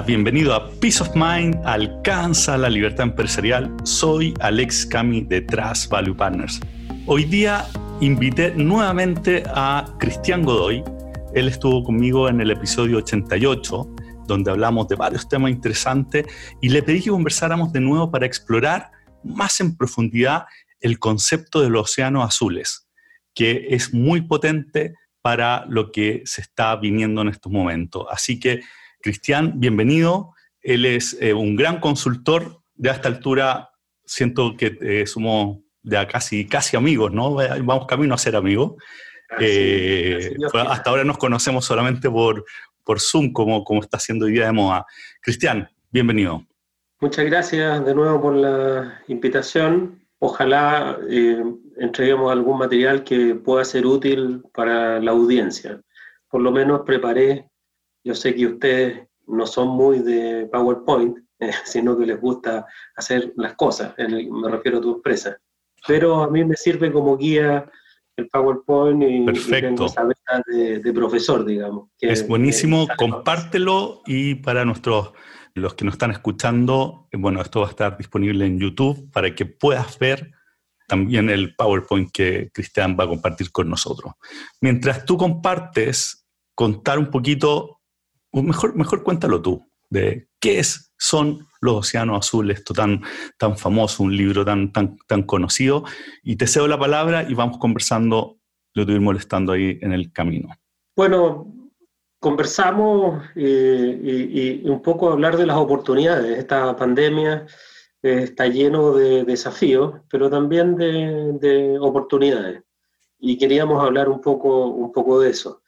Bienvenido a Peace of Mind, alcanza la libertad empresarial. Soy Alex Cami de Trust Value Partners. Hoy día invité nuevamente a Cristian Godoy. Él estuvo conmigo en el episodio 88, donde hablamos de varios temas interesantes y le pedí que conversáramos de nuevo para explorar más en profundidad el concepto de los océanos azules, que es muy potente para lo que se está viniendo en estos momentos. Así que Cristian, bienvenido. Él es eh, un gran consultor. De esta altura siento que eh, somos ya casi, casi amigos, ¿no? Vamos camino a ser amigos. Eh, hasta ahora nos conocemos solamente por, por Zoom, como, como está haciendo hoy día de moda. Cristian, bienvenido. Muchas gracias de nuevo por la invitación. Ojalá entreguemos algún material que pueda ser útil para la audiencia. Por lo menos preparé yo sé que ustedes no son muy de PowerPoint, eh, sino que les gusta hacer las cosas, me refiero a tu empresa. Pero a mí me sirve como guía el PowerPoint y, Perfecto. de, profesor, digamos. es buenísimo, compártelo y para nuestros los que nos están escuchando, bueno, esto va a estar disponible en YouTube para que puedas ver también el PowerPoint que Cristian va a compartir con nosotros. Mientras tú compartes, contar un poquito mejor, mejor cuéntalo tú, de qué es, son los océanos azules, esto tan, tan famoso, un libro tan, tan, tan conocido, y te cedo la palabra y vamos conversando, lo estoy molestando ahí en el camino. Bueno, conversamos eh, y, un poco hablar de las oportunidades. Esta pandemia eh, está lleno de desafíos, pero también de, de, oportunidades. Y queríamos hablar un poco, un poco de eso.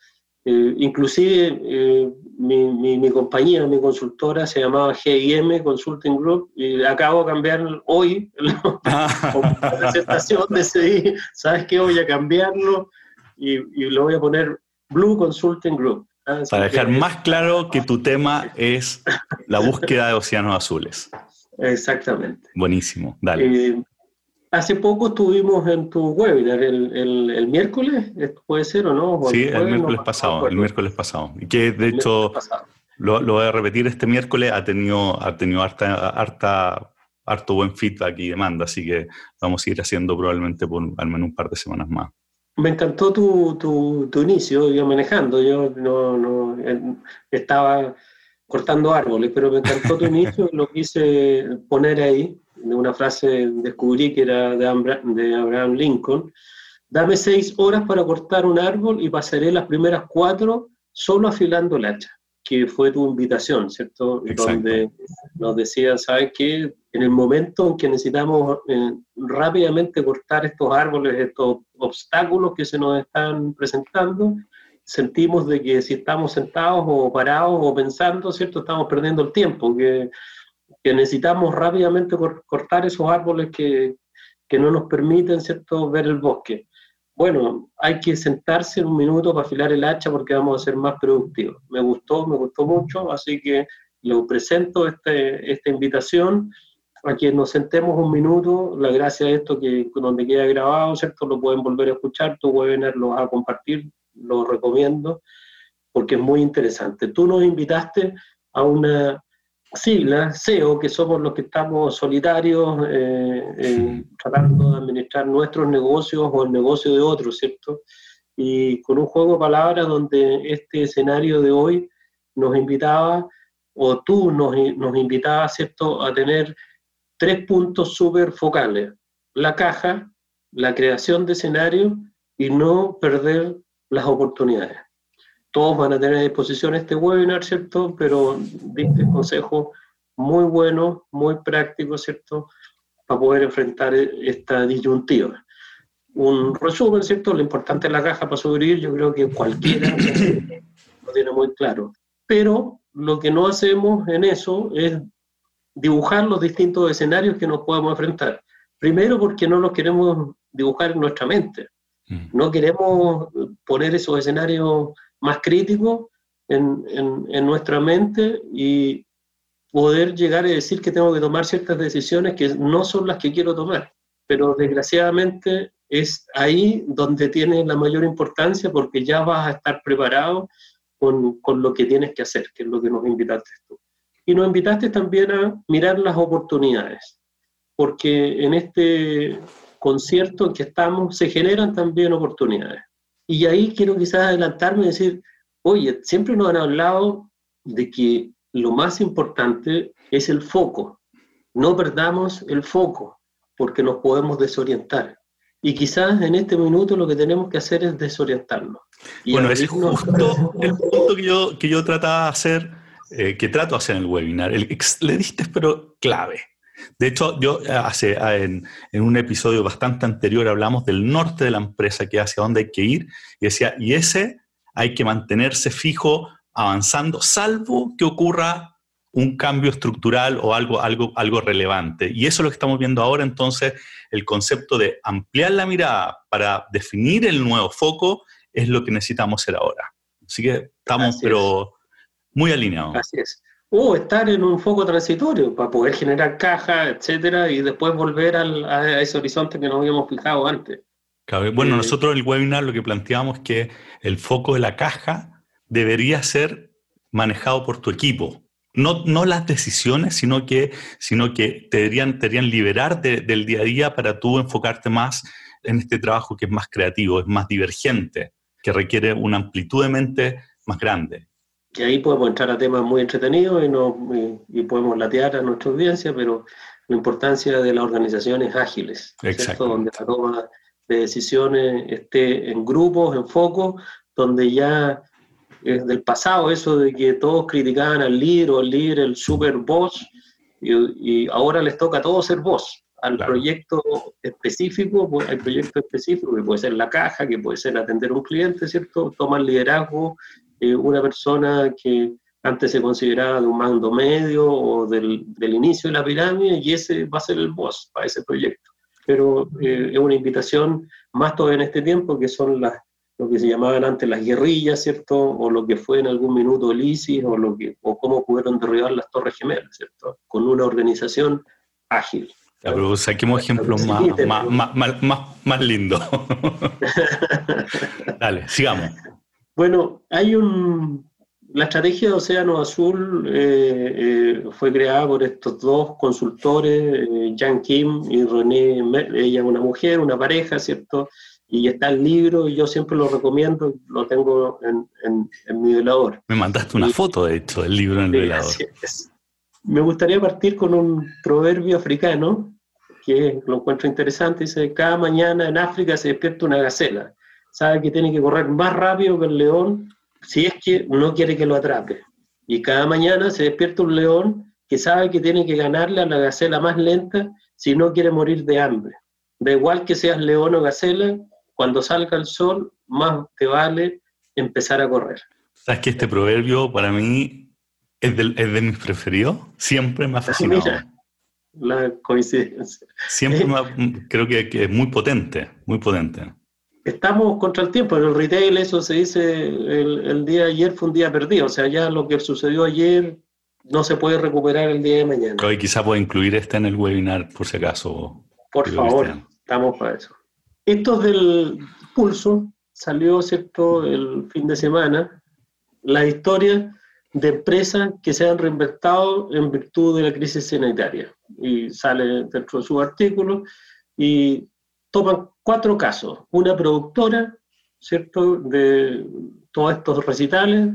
Eh, inclusive eh, mi, mi, compañía, mi consultora se llamaba GIM Consulting Group y acabo de cambiar hoy la presentación, decidí, ¿sabes qué? Voy a cambiarlo y, y lo voy a poner Blue Consulting Group. ¿ah? Para dejar más claro que tu tema es la búsqueda de océanos azules. Exactamente. Buenísimo, dale. Eh, Hace poco estuvimos en tu webinar, el, miércoles, ¿puede ser o no? sí, el, miércoles pasado, el miércoles pasado. Que de hecho lo, voy a repetir este miércoles, ha tenido, ha tenido harta, harta, harto buen feedback y demanda, así que vamos a ir haciendo probablemente por al menos un par de semanas más. Me encantó tu, tu, inicio, yo manejando, yo no, no estaba cortando árboles, pero me encantó tu inicio, lo quise poner ahí de una frase descubrí que era de Abraham Lincoln, dame seis horas para cortar un árbol y pasaré las primeras cuatro solo afilando el hacha, que fue tu invitación, ¿cierto? Donde nos decía, ¿sabes qué? En el momento en que necesitamos eh, rápidamente cortar estos árboles, estos obstáculos que se nos están presentando, sentimos de que si estamos sentados o parados o pensando, ¿cierto? Estamos perdiendo el tiempo, que que necesitamos rápidamente cortar esos árboles que, que no nos permiten ¿cierto? ver el bosque. Bueno, hay que sentarse un minuto para afilar el hacha porque vamos a ser más productivos. Me gustó, me gustó mucho, así que lo presento este, esta invitación a que nos sentemos un minuto. La gracia de esto que donde queda grabado, ¿cierto? Lo pueden volver a escuchar, tu webinar lo vas a compartir, lo recomiendo porque es muy interesante. Tú nos invitaste a una sigla, SEO, que somos los que estamos solitarios eh, tratando de administrar nuestros negocios o el negocio de otros, ¿cierto? Y con un juego de palabras donde este escenario de hoy nos invitaba, o tú nos, nos invitabas, ¿cierto?, a tener tres puntos súper focales. La caja, la creación de escenario y no perder las oportunidades todos van a tener a disposición este webinar, ¿cierto? Pero diste consejo muy bueno, muy práctico, ¿cierto? Para poder enfrentar esta disyuntiva. Un resumen, ¿cierto? Lo importante es la caja para subir, yo creo que cualquiera lo tiene muy claro. Pero lo que no hacemos en eso es dibujar los distintos escenarios que nos podemos enfrentar. Primero porque no los queremos dibujar en nuestra mente. Mm. No queremos poner esos escenarios más crítico en, en, nuestra mente y poder llegar a decir que tengo que tomar ciertas decisiones que no son las que quiero tomar. Pero desgraciadamente es ahí donde tiene la mayor importancia porque ya vas a estar preparado con, con, lo que tienes que hacer, que es lo que nos invitaste tú. y nos invitaste también a mirar las oportunidades, porque en este concierto en que estamos se generan también oportunidades. Y ahí quiero quizás adelantarme y decir, oye, siempre nos han hablado de que lo más importante es el foco. No perdamos el foco, porque nos podemos desorientar. Y quizás en este minuto lo que tenemos que hacer es desorientarnos. bueno, ese es justo el punto que yo, que yo trataba de hacer, eh, que trato de hacer en el webinar. El, le diste, pero clave. De hecho, yo eh, hace, ah, en, en, un episodio bastante anterior hablamos del norte de la empresa, que hacia dónde hay que ir, y decía, y ese hay que mantenerse fijo, avanzando, salvo que ocurra un cambio estructural o algo, algo, algo relevante. Y eso es lo que estamos viendo ahora, entonces, el concepto de ampliar la mirada para definir el nuevo foco es lo que necesitamos hacer ahora. Así que estamos, pero muy alineados. Así es. O estar en un foco transitorio para poder generar caja, etcétera, y después volver al, a ese horizonte que nos habíamos fijado antes. Bueno, eh, nosotros en el webinar lo que planteamos es que el foco de la caja debería ser manejado por tu equipo, no, no las decisiones, sino que, sino que te deberían, te deberían liberar del día a día para tú enfocarte más en este trabajo que es más creativo, es más divergente, que requiere una amplitud de mente más grande. Y ahí podemos entrar a temas muy entretenidos y, no, y, podemos latear a nuestra audiencia, pero la importancia de las organizaciones ágiles, ¿cierto? donde la toma de decisiones esté en grupos, en focos, donde ya es del pasado eso de que todos criticaban al líder o al líder, el super boss, y, ahora les toca a todos ser boss. Al proyecto específico, pues, hay proyecto específico que puede ser la caja, que puede ser atender a un cliente, ¿cierto? Tomar liderazgo, eh, una persona que antes se consideraba de un mando medio o del, del, inicio de la pirámide, y ese va a ser el boss para ese proyecto. Pero eh, es una invitación más todavía en este tiempo, que son las lo que se llamaban antes las guerrillas, ¿cierto? O lo que fue en algún minuto el ISIS, o, lo que, o cómo pudieron derribar las Torres Gemelas, ¿cierto? Con una organización ágil. pero saquemos ejemplos más, más, más, más, más lindos. Dale, sigamos. Bueno, hay un... La estrategia de Océano Azul eh, eh, fue creada por estos dos consultores, eh, Jan Kim y René, ella una mujer, una pareja, ¿cierto? y está el libro y yo siempre lo recomiendo, lo tengo en, en, mi velador. Me mandaste una foto, de hecho, del libro en el velador. Me gustaría partir con un proverbio africano que lo encuentro interesante. Dice, cada mañana en África se despierta una gacela. Sabe que tiene que correr más rápido que el león si es que no quiere que lo atrape. Y cada mañana se despierta un león que sabe que tiene que ganarle a la gacela más lenta si no quiere morir de hambre. Da igual que seas león o gacela, cuando salga el sol, más te vale empezar a correr. ¿Sabes que este proverbio para mí es, de mis preferidos? Siempre me ha fascinado. la coincidencia. Siempre creo que, es muy potente, muy potente. Estamos contra el tiempo, en el retail eso se dice, el, día de ayer fue un día perdido, o sea, ya lo que sucedió ayer no se puede recuperar el día de mañana. Hoy quizá pueda incluir este en el webinar, por si acaso. Por favor, estamos para eso. Esto del pulso salió, ¿cierto?, el fin de semana, la historia de empresas que se han reinventado en virtud de la crisis sanitaria. Y sale dentro de su artículo y toman cuatro casos. Una productora, ¿cierto?, de todos estos recitales,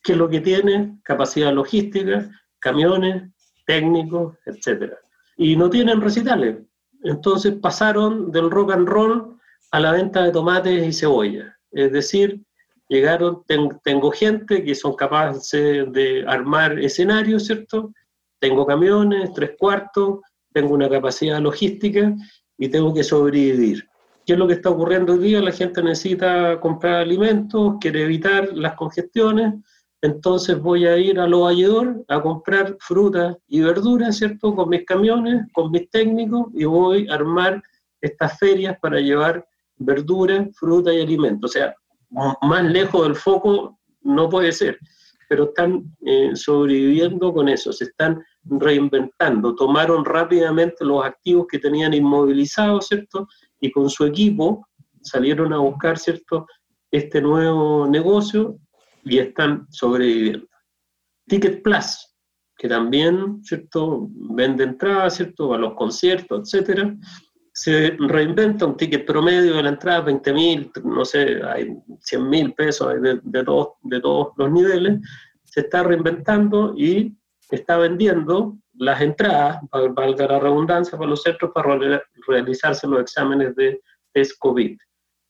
que es lo que tiene, capacidad logística, camiones, técnicos, etc. Y no tienen recitales, entonces pasaron del rock and roll a la venta de tomates y cebolla. Es decir, llegaron, tengo gente que son capaces de armar escenarios, ¿cierto? Tengo camiones, tres cuartos, tengo una capacidad logística y tengo que sobrevivir. ¿Qué es lo que está ocurriendo hoy día? La gente necesita comprar alimentos, quiere evitar las congestiones, entonces voy a ir a lo valledor a comprar frutas y verduras, ¿cierto? Con mis camiones, con mis técnicos y voy a armar estas ferias para llevar verduras, fruta y alimentos. O sea, más lejos del foco no puede ser, pero están eh, sobreviviendo con eso, se están reinventando, tomaron rápidamente los activos que tenían inmovilizados, ¿cierto? Y con su equipo salieron a buscar, ¿cierto? Este nuevo negocio y están sobreviviendo. Ticket Plus, que también, ¿cierto?, vende entradas, ¿cierto?, a los conciertos, etcétera. Se reinventa un ticket promedio de la entrada, 20 mil, no sé, hay 100 mil pesos de, de, todos, de todos los niveles. Se está reinventando y está vendiendo las entradas, valga la redundancia, para los centros para realizarse los exámenes de test COVID.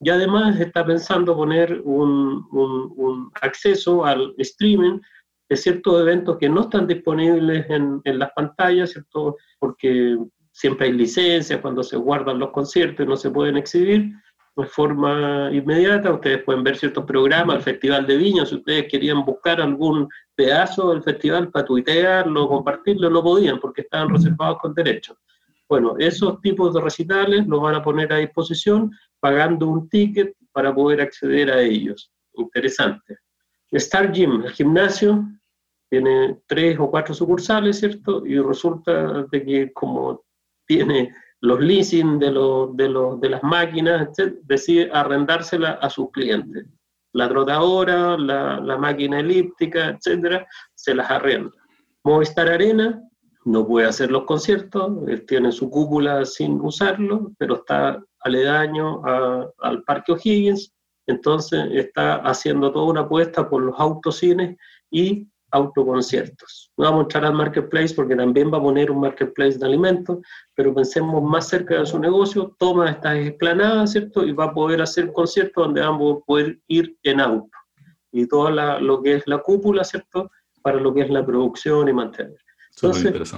Y además está pensando poner un, un, acceso al streaming de ciertos eventos que no están disponibles en, en, las pantallas, ¿cierto? Porque siempre hay licencias cuando se guardan los conciertos y no se pueden exhibir de forma inmediata. Ustedes pueden ver ciertos programas, el Festival de Viña, si ustedes querían buscar algún pedazo del festival para tuitearlo, compartirlo, no podían porque estaban reservados con derechos. Bueno, esos tipos de recitales los van a poner a disposición pagando un ticket para poder acceder a ellos. Interesante. Star Gym, el gimnasio, tiene tres o cuatro sucursales, ¿cierto? Y resulta de que como tiene los leasing de, los, de, los, de las máquinas, decide arrendársela a sus clientes. La trotadora, la, la máquina elíptica, etcétera, se las arrenda. Movistar Arena no puede hacer los conciertos, tiene su cúpula sin usarlo, pero está aledaño al Parque O'Higgins, entonces está haciendo toda una apuesta por los autocines y autoconciertos. No vamos a entrar al marketplace porque también va a poner un marketplace de alimentos, pero pensemos más cerca de su negocio, toma estas explanadas, ¿cierto? Y va a poder hacer conciertos donde vamos a poder ir en auto. Y todo lo que es la cúpula, ¿cierto? Para lo que es la producción y mantener. Entonces,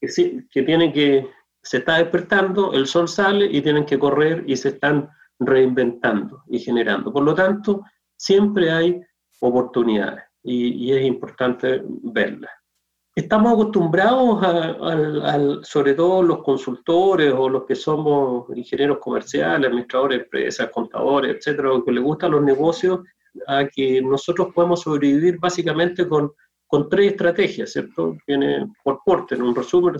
que, sí, que tienen que, se está despertando, el sol sale y tienen que correr y se están reinventando y generando. Por lo tanto, siempre hay oportunidades y, es importante verlas. Estamos acostumbrados, a, sobre todo los consultores o los que somos ingenieros comerciales, administradores de empresas, contadores, etcétera, que les gustan los negocios, a que nosotros podemos sobrevivir básicamente con, con tres estrategias, ¿cierto? Viene por porte, en un resumen,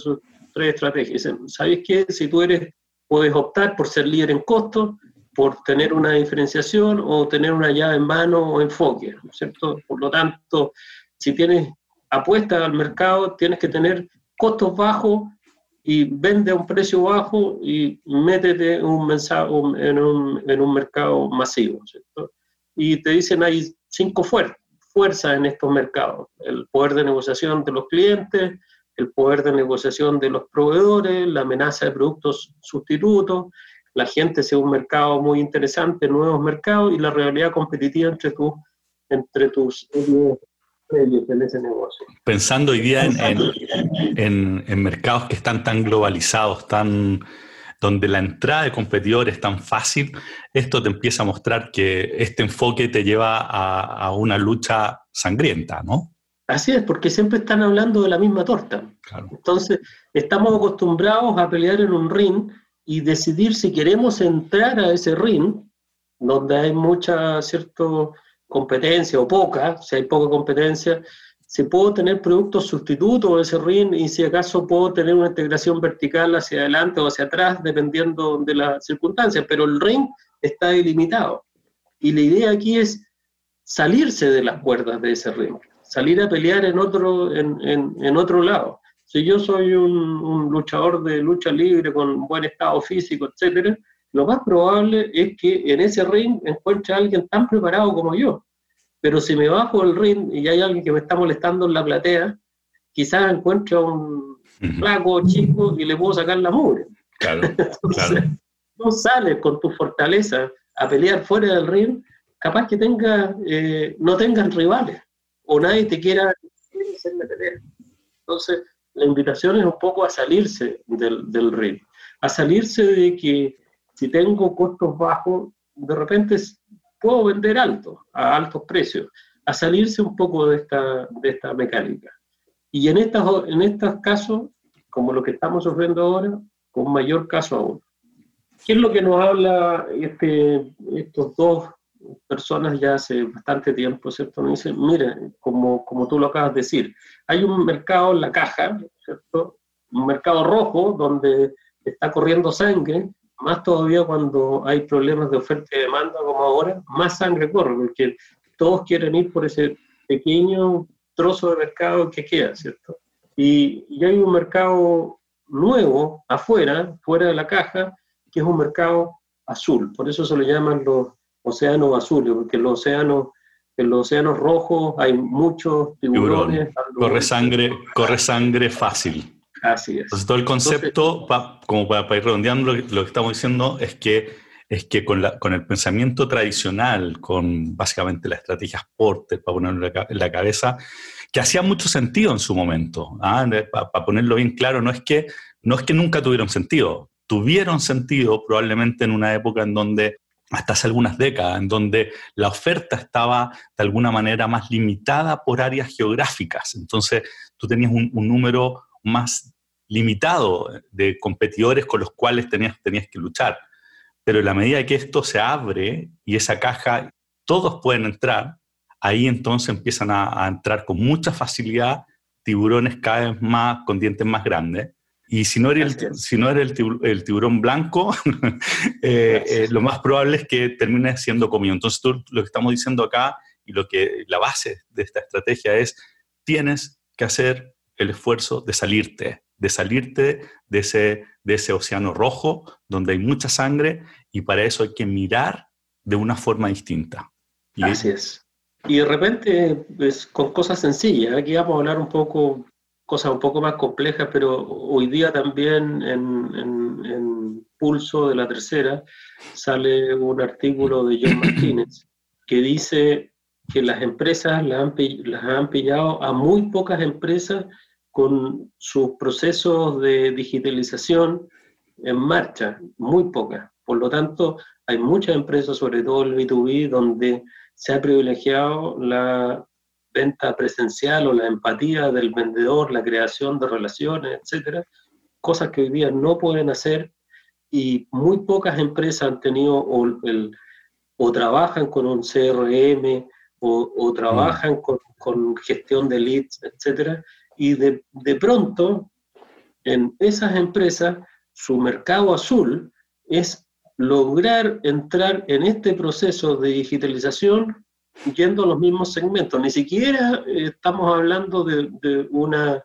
tres estrategias. ¿Sabes qué? Si tú eres, puedes optar por ser líder en costos, por tener una diferenciación o tener una llave en mano o enfoque, cierto? Por lo tanto, si tienes apuesta al mercado, tienes que tener costos bajos y vende a un precio bajo y métete un mensaje en, un, en un mercado masivo, ¿cierto? Y te dicen hay cinco fuerzas en estos mercados, el poder de negociación de los clientes, el poder de negociación de los proveedores, la amenaza de productos sustitutos, la gente sea un mercado muy interesante, nuevos mercados y la realidad competitiva entre, tu, entre tus en ese negocio. Pensando hoy día en, en, mercados que están tan globalizados, tan, donde la entrada de competidores es tan fácil, esto te empieza a mostrar que este enfoque te lleva a, a una lucha sangrienta, ¿no? Así es, porque siempre están hablando de la misma torta. Entonces, estamos acostumbrados a pelear en un ring y decidir si queremos entrar a ese ring, donde hay mucha cierto competencia o poca, si hay poca competencia, si puedo tener productos sustitutos de ese ring y si acaso puedo tener una integración vertical hacia adelante o hacia atrás, dependiendo de las circunstancias, pero el ring está ilimitado. Y la idea aquí es salirse de las cuerdas de ese ring, salir a pelear en otro, en, en otro lado. Si yo soy un, luchador de lucha libre con buen estado físico, etcétera, lo más probable es que en ese ring encuentre a alguien tan preparado como yo. Pero si me bajo el ring y hay alguien que me está molestando en la platea, quizás encuentre a un flaco chico y le puedo sacar la mugre. Claro, claro. No sales con tu fortaleza a pelear fuera del ring, capaz que tenga, eh, no tengan rivales o nadie te quiera hacerme pelear. Entonces, la invitación es un poco a salirse del, del ring, a salirse de que si tengo costos bajos, de repente puedo vender alto, a altos precios, a salirse un poco de esta, de esta mecánica. Y en, estas, en estos casos, como lo que estamos sufriendo ahora, con mayor caso aún. ¿Qué es lo que nos habla este, estos dos personas ya hace bastante tiempo, ¿cierto? Me dicen, mire, como, como tú lo acabas de decir, hay un mercado en la caja, ¿cierto? Un mercado rojo donde está corriendo sangre, más todavía cuando hay problemas de oferta y demanda como ahora, más sangre corre, porque todos quieren ir por ese pequeño trozo de mercado que queda, ¿cierto? Y, y hay un mercado nuevo afuera, fuera de la caja, que es un mercado azul. Por eso se le llaman los océanos azules, porque los océanos, en los océanos rojos hay muchos tiburones. Corre sangre, corre sangre fácil. Así es. Entonces, todo el concepto, como para, ir redondeando, lo, que estamos diciendo es que, es que con, la, con el pensamiento tradicional, con básicamente las estrategias Porter, para ponerlo en la, cabeza, que hacía mucho sentido en su momento. ¿ah? Para, ponerlo bien claro, no es, que, no es que nunca tuvieron sentido, tuvieron sentido probablemente en una época en donde hasta hace algunas décadas, en donde la oferta estaba de alguna manera más limitada por áreas geográficas. Entonces, tú tenías un, número más limitado de competidores con los cuales tenías, tenías que luchar. Pero en la medida que esto se abre y esa caja, todos pueden entrar, ahí entonces empiezan a, entrar con mucha facilidad tiburones cada vez más, con dientes más grandes. Y si no eres el, si no eres el, tiburón blanco, eh, eh, lo más probable es que termine siendo comido. Entonces, tú, lo que estamos diciendo acá y lo que la base de esta estrategia es, tienes que hacer el esfuerzo de salirte, de salirte de ese, de ese océano rojo donde hay mucha sangre y para eso hay que mirar de una forma distinta. Así es. Y de repente, pues, con cosas sencillas, aquí vamos a hablar un poco, cosas un poco más complejas, pero hoy día también en, en, Pulso de la Tercera sale un artículo de John Martínez que dice que las empresas las han, las han pillado a muy pocas empresas con sus procesos de digitalización en marcha, muy pocas. Por lo tanto, hay muchas empresas, sobre todo el B2B, donde se ha privilegiado la venta presencial o la empatía del vendedor, la creación de relaciones, etcétera, cosas que hoy día no pueden hacer y muy pocas empresas han tenido o, o trabajan con un CRM o, o trabajan mm. con, con, gestión de leads, etcétera, y de, de pronto en esas empresas su mercado azul es lograr entrar en este proceso de digitalización yendo a los mismos segmentos. Ni siquiera eh, estamos hablando de, de, una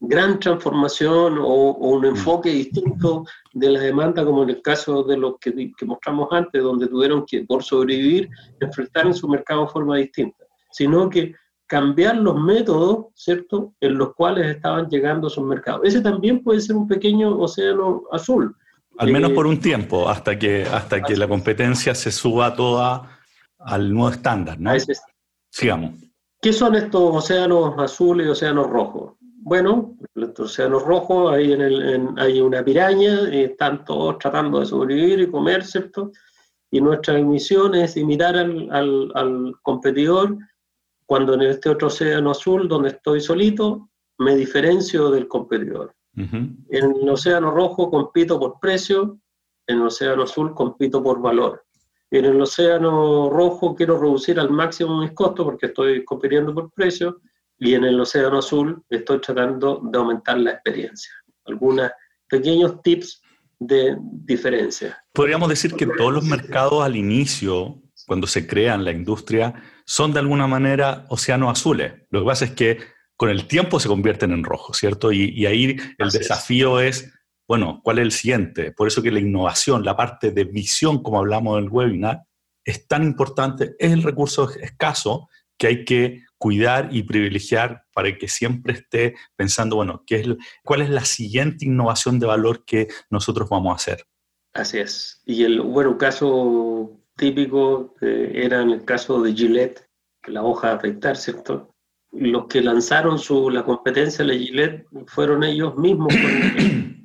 gran transformación o, un mm. enfoque distinto de la demanda, como en el caso de los que, que mostramos antes, donde tuvieron que, por sobrevivir, enfrentar en su mercado de forma distinta, sino que cambiar los métodos, ¿cierto?, en los cuales estaban llegando a sus mercados. Ese también puede ser un pequeño océano azul. Al menos eh, por un tiempo, hasta que, hasta que la competencia se suba toda al nuevo estándar, ¿no? Sigamos. ¿Qué son estos océanos azules y océanos rojos? Bueno, los océanos rojos, ahí en el, hay una piraña, y están todos tratando de sobrevivir y comer, ¿cierto? Y nuestra misión es imitar al, al, al competidor cuando en este otro océano azul, donde estoy solito, me diferencio del competidor. En el océano rojo compito por precio, en el océano azul compito por valor. En el océano rojo quiero reducir al máximo mis costos porque estoy compitiendo por precio y en el océano azul estoy tratando de aumentar la experiencia. Algunos pequeños tips de diferencia. Podríamos decir que todos los mercados al inicio, cuando se crean la industria, son de alguna manera océanos azules. Lo que pasa es que con el tiempo se convierten en rojos, ¿cierto? Y, ahí el desafío es. Bueno, ¿cuál es el siguiente? Por eso que la innovación, la parte de visión, como hablamos en el webinar, es tan importante, es el recurso escaso que hay que cuidar y privilegiar para que siempre esté pensando, bueno, ¿qué es, ¿cuál es la siguiente innovación de valor que nosotros vamos a hacer? Así es. Y el, bueno, caso típico eh, era en el caso de Gillette, la hoja de afeitar, ¿cierto? Los que lanzaron su, la competencia de Gillette fueron ellos mismos con,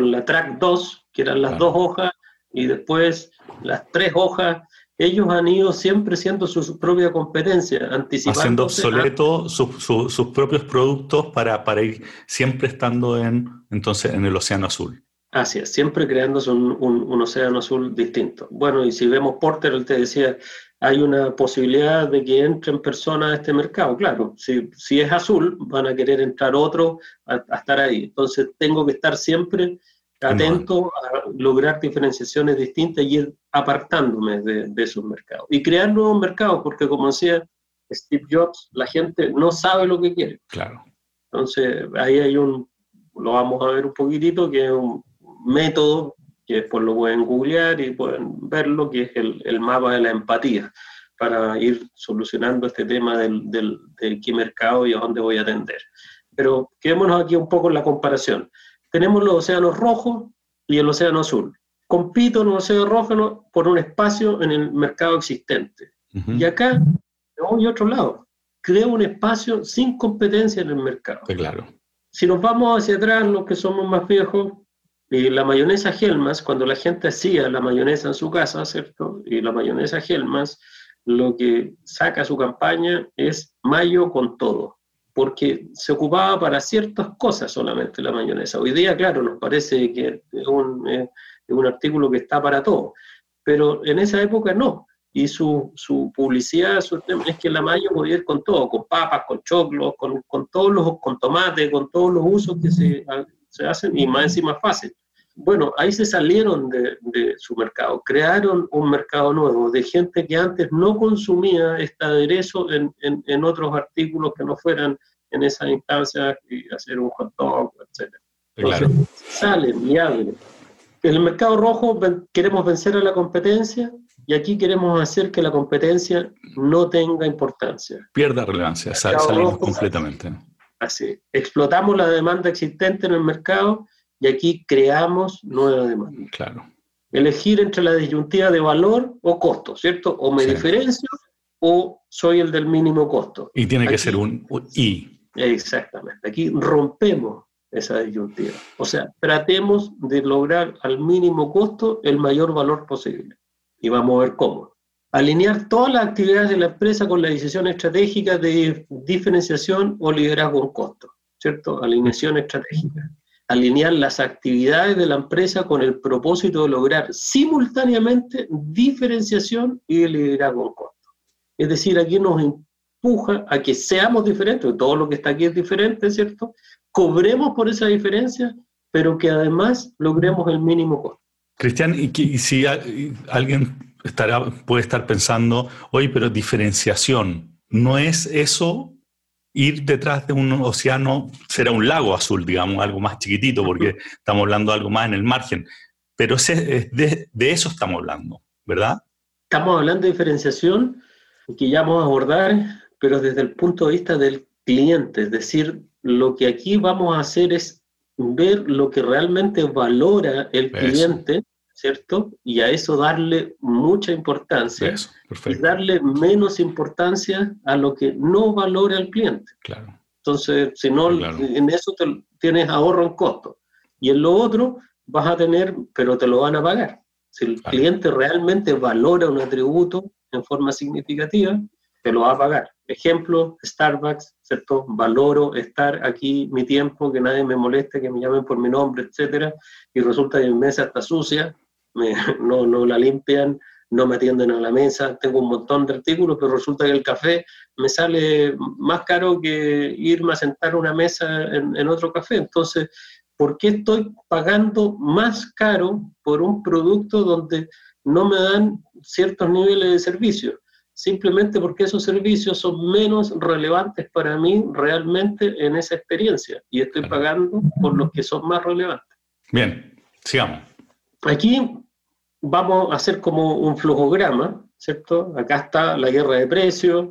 la Track 2, que eran las dos hojas, y después las tres hojas. Ellos han ido siempre siendo su, propia competencia, anticipando. Haciendo obsoleto sus propios productos para, para ir siempre estando en, entonces, en el océano azul. Así es, siempre creándose un, un, océano azul distinto. Bueno, y si vemos Porter, él te decía, hay una posibilidad de que entren personas a este mercado. Claro, si, si es azul, van a querer entrar otros a, estar ahí. Entonces, tengo que estar siempre atento a lograr diferenciaciones distintas y ir apartándome de, de esos mercados. Y crear nuevos mercados, porque como decía Steve Jobs, la gente no sabe lo que quiere. Claro. Entonces, ahí hay un, lo vamos a ver un poquitito, que es un método que después lo pueden googlear y pueden verlo, que es el, el mapa de la empatía, para ir solucionando este tema del, del, de qué mercado y a dónde voy a atender. Pero quedémonos aquí un poco en la comparación. Tenemos los océanos rojos y el océano azul. Compito en el océano rojo por un espacio en el mercado existente. Y acá voy a otro lado. Creo un espacio sin competencia en el mercado. claro. Si nos vamos hacia atrás, los que somos más viejos, y la mayonesa Helmas, cuando la gente hacía la mayonesa en su casa, ¿cierto? Y la mayonesa Helmas, lo que saca su campaña es mayo con todo, porque se ocupaba para ciertas cosas solamente la mayonesa. Hoy día, claro, nos parece que es un, un artículo que está para todo, pero en esa época no. Y su, publicidad su, es que la mayo podía ir con todo, con papas, con choclos, con, con todos los, con tomate, con todos los usos que se, se hacen y más encima fácil. Bueno, ahí se salieron de, de, su mercado, crearon un mercado nuevo de gente que antes no consumía este aderezo en, en, en otros artículos que no fueran en esa instancia y hacer un hot dog, etc. Entonces, claro. salen y abren. En el mercado rojo queremos vencer a la competencia y aquí queremos hacer que la competencia no tenga importancia. Pierda relevancia, salimos completamente. Así, explotamos la demanda existente en el mercado y aquí creamos nueva demanda. Claro. Elegir entre la disyuntiva de valor o costo, ¿cierto? O me sí. diferencio o soy el del mínimo costo. Y tiene aquí, que ser un, I. Exactamente. Aquí rompemos esa disyuntiva. O sea, tratemos de lograr al mínimo costo el mayor valor posible. Y vamos a ver cómo alinear todas las actividades de la empresa con la decisión estratégica de diferenciación o liderazgo en costo, ¿cierto? Alineación estratégica. Alinear las actividades de la empresa con el propósito de lograr simultáneamente diferenciación y liderazgo en costo. Es decir, aquí nos empuja a que seamos diferentes, todo lo que está aquí es diferente, ¿cierto? Cobremos por esa diferencia, pero que además logremos el mínimo costo. Cristian, y, si alguien estará, puede estar pensando, oye, pero diferenciación, ¿no es eso ir detrás de un océano, será un lago azul, digamos, algo más chiquitito, porque estamos hablando de algo más en el margen, pero ese, de, de, eso estamos hablando, ¿verdad? Estamos hablando de diferenciación que ya vamos a abordar, pero desde el punto de vista del cliente, es decir, lo que aquí vamos a hacer es ver lo que realmente valora el eso. cliente ¿cierto? Y a eso darle mucha importancia eso, y darle menos importancia a lo que no valora el cliente. Claro. Entonces, si no, claro. en eso te, tienes ahorro en costo. Y en lo otro vas a tener, pero te lo van a pagar. Si el claro. cliente realmente valora un atributo en forma significativa, te lo va a pagar. Ejemplo, Starbucks, ¿cierto? Valoro estar aquí mi tiempo, que nadie me moleste, que me llamen por mi nombre, etcétera, y resulta que mi mesa está sucia, me, no, no la limpian, no me atienden a la mesa, tengo un montón de artículos, pero resulta que el café me sale más caro que irme a sentar a una mesa en, en otro café. Entonces, ¿por qué estoy pagando más caro por un producto donde no me dan ciertos niveles de servicio? Simplemente porque esos servicios son menos relevantes para mí realmente en esa experiencia y estoy pagando por los que son más relevantes. Bien, sigamos. Aquí vamos a hacer como un flujograma, ¿cierto? Acá está la guerra de precios,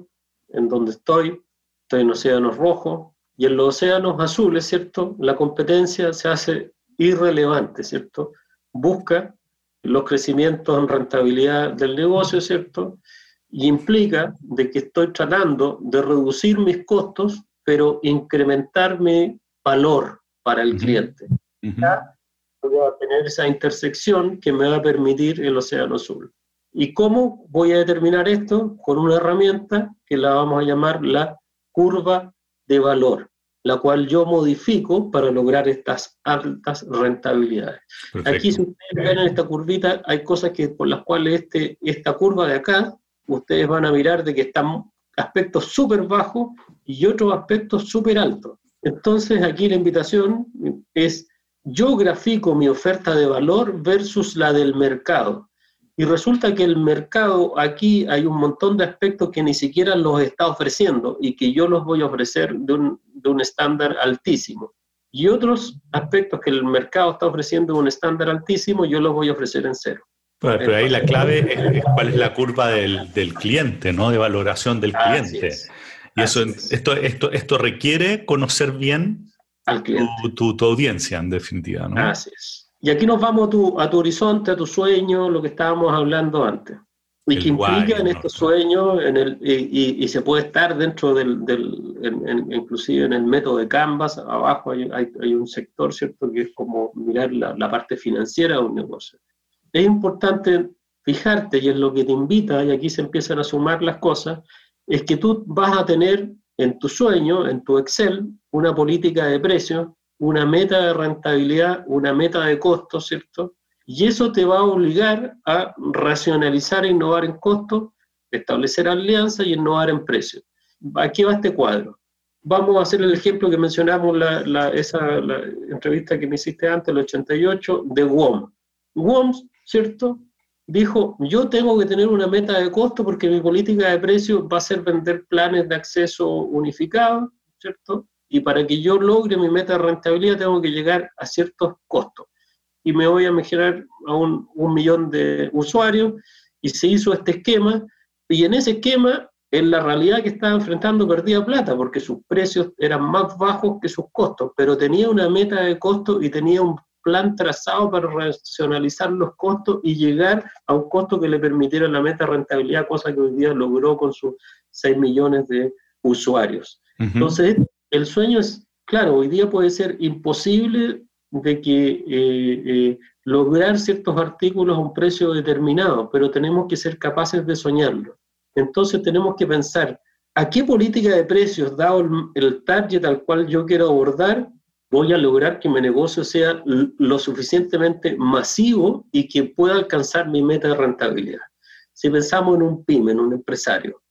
en donde estoy, estoy en océanos rojos, y en los océanos azules, ¿cierto? La competencia se hace irrelevante, ¿cierto? Busca los crecimientos en rentabilidad del negocio, ¿cierto? Y implica de que estoy tratando de reducir mis costos, pero incrementar mi valor para el cliente. Uh -huh voy a tener esa intersección que me va a permitir el océano azul. ¿Y cómo voy a determinar esto? Con una herramienta que la vamos a llamar la curva de valor, la cual yo modifico para lograr estas altas rentabilidades. Perfecto. Aquí, si ustedes ven en esta curvita, hay cosas que, por las cuales este, esta curva de acá, ustedes van a mirar de que están aspectos súper bajos y otros aspectos súper altos. Entonces, aquí la invitación es yo grafico mi oferta de valor versus la del mercado. Y resulta que el mercado, aquí hay un montón de aspectos que ni siquiera los está ofreciendo y que yo los voy a ofrecer de un, de un estándar altísimo. Y otros aspectos que el mercado está ofreciendo un estándar altísimo, yo los voy a ofrecer en cero. pero ahí la clave es, cuál es la curva del, del, cliente, ¿no? De valoración del cliente. Y eso, esto, esto, esto requiere conocer bien al cliente. Tu, tu, audiencia, en definitiva, ¿no? Así es. Y aquí nos vamos a tu, a tu horizonte, a tu sueño, lo que estábamos hablando antes. Y que implica en estos sueños, en el, y, y, se puede estar dentro del, del inclusive en el método de Canvas, abajo hay, hay, un sector, ¿cierto?, que es como mirar la, la, parte financiera de un negocio. Es importante fijarte, y es lo que te invita, y aquí se empiezan a sumar las cosas, es que tú vas a tener en tu sueño, en tu Excel, una política de precios una meta de rentabilidad, una meta de costo, ¿cierto? Y eso te va a obligar a racionalizar e innovar en costos, establecer alianzas y innovar en precios. Aquí va este cuadro. Vamos a hacer el ejemplo que mencionamos la, esa entrevista que me hiciste antes, el 88, de WOM. WOM, ¿cierto? Dijo, yo tengo que tener una meta de costo porque mi política de precios va a ser vender planes de acceso unificados, ¿cierto? Y para que yo logre mi meta de rentabilidad tengo que llegar a ciertos costos. Y me voy a mejorar a un, un millón de usuarios y se hizo este esquema y en ese esquema en la realidad que estaba enfrentando perdía plata porque sus precios eran más bajos que sus costos, pero tenía una meta de costo y tenía un plan trazado para racionalizar los costos y llegar a un costo que le permitiera la meta de rentabilidad, cosa que hoy día logró con sus 6 millones de usuarios. Entonces, el sueño es, claro, hoy día puede ser imposible de que eh, eh, lograr ciertos artículos a un precio determinado, pero tenemos que ser capaces de soñarlo. Entonces tenemos que pensar, ¿a qué política de precios, dado el, el target al cual yo quiero abordar, voy a lograr que mi negocio sea lo suficientemente masivo y que pueda alcanzar mi meta de rentabilidad? Si pensamos en un pyme, en un empresario,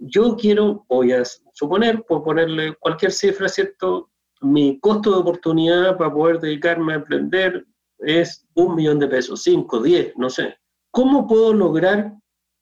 yo quiero, voy a suponer, por ponerle cualquier cifra, ¿cierto? Mi costo de oportunidad para poder dedicarme a emprender es un millón de pesos, cinco, diez, no sé. ¿Cómo puedo lograr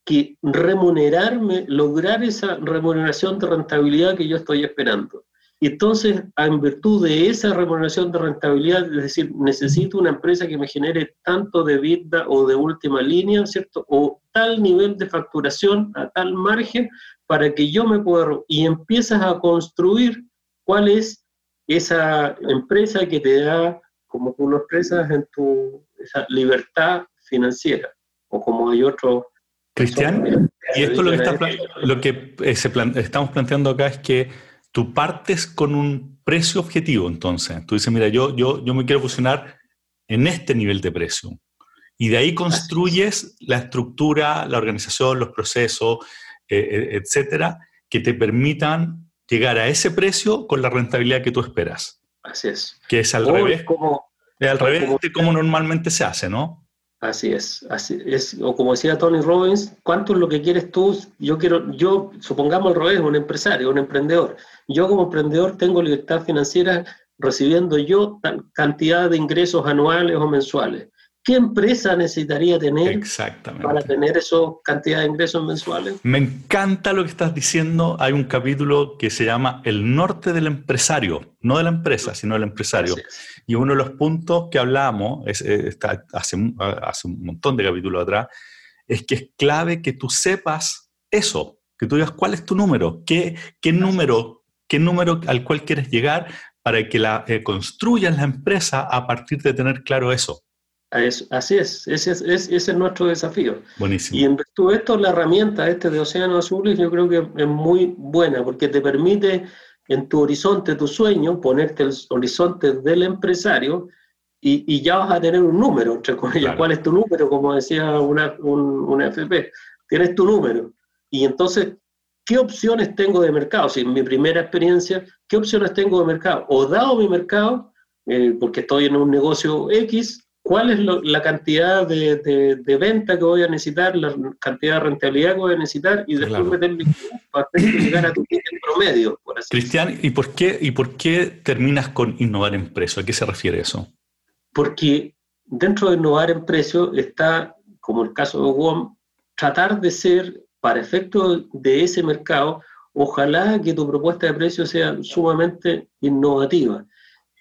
que remunerarme, lograr esa remuneración de rentabilidad que yo estoy esperando? Entonces, en virtud de esa remuneración de rentabilidad, es decir, necesito una empresa que me genere tanto de vida o de última línea, ¿cierto? O tal nivel de facturación a tal margen para que yo me pueda... Y empiezas a construir cuál es esa empresa que te da, como tú lo expresas, en tu esa libertad financiera, o como hay otro... Cristian, y esto lo que, está, lo que eh, estamos planteando acá es que tú partes con un precio objetivo, entonces. Tú dices, mira, yo, yo, yo me quiero fusionar en este nivel de precio. Y de ahí construyes la estructura, la organización, los procesos, eh, eh, etcétera, que te permitan llegar a ese precio con la rentabilidad que tú esperas. Así es. Que es al revés. Como, es al revés de cómo normalmente se hace, ¿no? Así es, así es, o como decía Tony Robbins, ¿cuánto es lo que quieres tú? Yo quiero, yo, supongamos al revés, un empresario, un emprendedor. Yo como emprendedor tengo libertad financiera recibiendo yo cantidad de ingresos anuales o mensuales. ¿Qué empresa necesitaría tener para tener esa cantidad de ingresos mensuales? Me encanta lo que estás diciendo. Hay un capítulo que se llama El norte del empresario, no de la empresa, sino del empresario. Y uno de los puntos que hablamos es, eh, está, hace, hace un montón de capítulos atrás, es que es clave que tú sepas eso, que tú digas cuál es tu número, qué, qué número, qué número al cual quieres llegar para que la, eh, construyas la empresa a partir de tener claro eso así es, ese es, ese es nuestro desafío. Buenísimo. Y en virtud de esto, la herramienta este de Océano Azules yo creo que es muy buena porque te permite en tu horizonte, tu sueño, ponerte el horizonte del empresario y, y ya vas a tener un número, entre comillas. ¿Cuál es tu número? Como decía una, un, una FP. Tienes tu número. Y entonces, ¿qué opciones tengo de mercado? Si en mi primera experiencia, ¿qué opciones tengo de mercado? O dado mi mercado, eh, porque estoy en un negocio X, cuál es la cantidad de, de, venta que voy a necesitar, la cantidad de rentabilidad que voy a necesitar y después meterle para llegar a tu promedio. Por así Cristian, ¿y por, qué, ¿y por qué terminas con innovar en precio? ¿A qué se refiere eso? Porque dentro de innovar en precio está, como el caso de WOM, tratar de ser, para efectos de ese mercado, ojalá que tu propuesta de precio sea sumamente innovativa.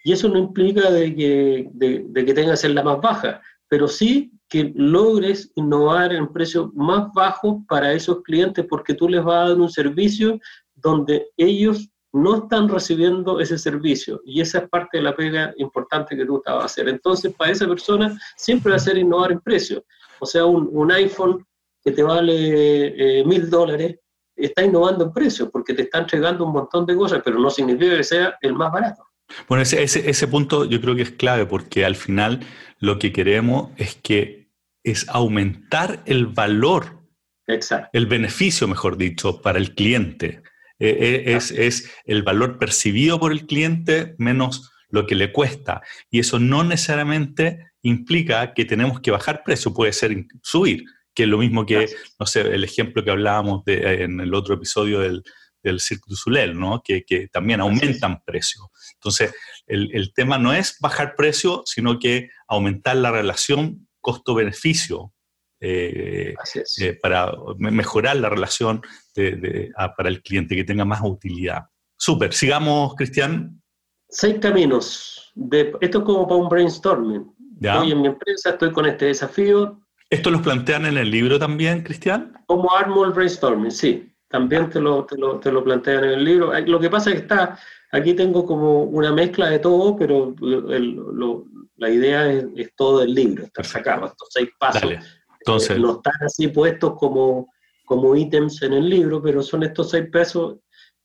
Y eso no implica de que, de, que tengas que ser la más baja, pero sí que logres innovar en precios más bajos para esos clientes porque tú les vas a dar un servicio donde ellos no están recibiendo ese servicio y esa es parte de la pega importante que tú estabas a hacer. Entonces, para esa persona siempre va a ser innovar en precio. O sea, un, iPhone que te vale eh, mil dólares está innovando en precio porque te está entregando un montón de cosas, pero no significa que sea el más barato. Bueno, ese, ese, punto yo creo que es clave porque al final lo que queremos es que es aumentar el valor, Exacto. el beneficio, mejor dicho, para el cliente. Eh, eh, es, es el valor percibido por el cliente menos lo que le cuesta. Y eso no necesariamente implica que tenemos que bajar precio, puede ser subir, que es lo mismo que, no sé, el ejemplo que hablábamos de, en el otro episodio del, del Cirque du Soleil, ¿no? que, que también aumentan precio. Entonces, el, el, tema no es bajar precio, sino que aumentar la relación costo-beneficio eh, eh, para mejorar la relación de, para el cliente, que tenga más utilidad. Súper, sigamos, Cristian. Seis caminos. De, esto es como para un brainstorming. ¿Ya? Hoy en mi empresa estoy con este desafío. ¿Esto los plantean en el libro también, Cristian? Como Armor Brainstorming, sí. También te lo, te, lo, te lo plantean en el libro. Lo que pasa es que está Aquí tengo como una mezcla de todo, pero la idea es, todo el libro, está sacado, estos seis pasos. Entonces, no están así puestos como, como ítems en el libro, pero son estos seis pasos,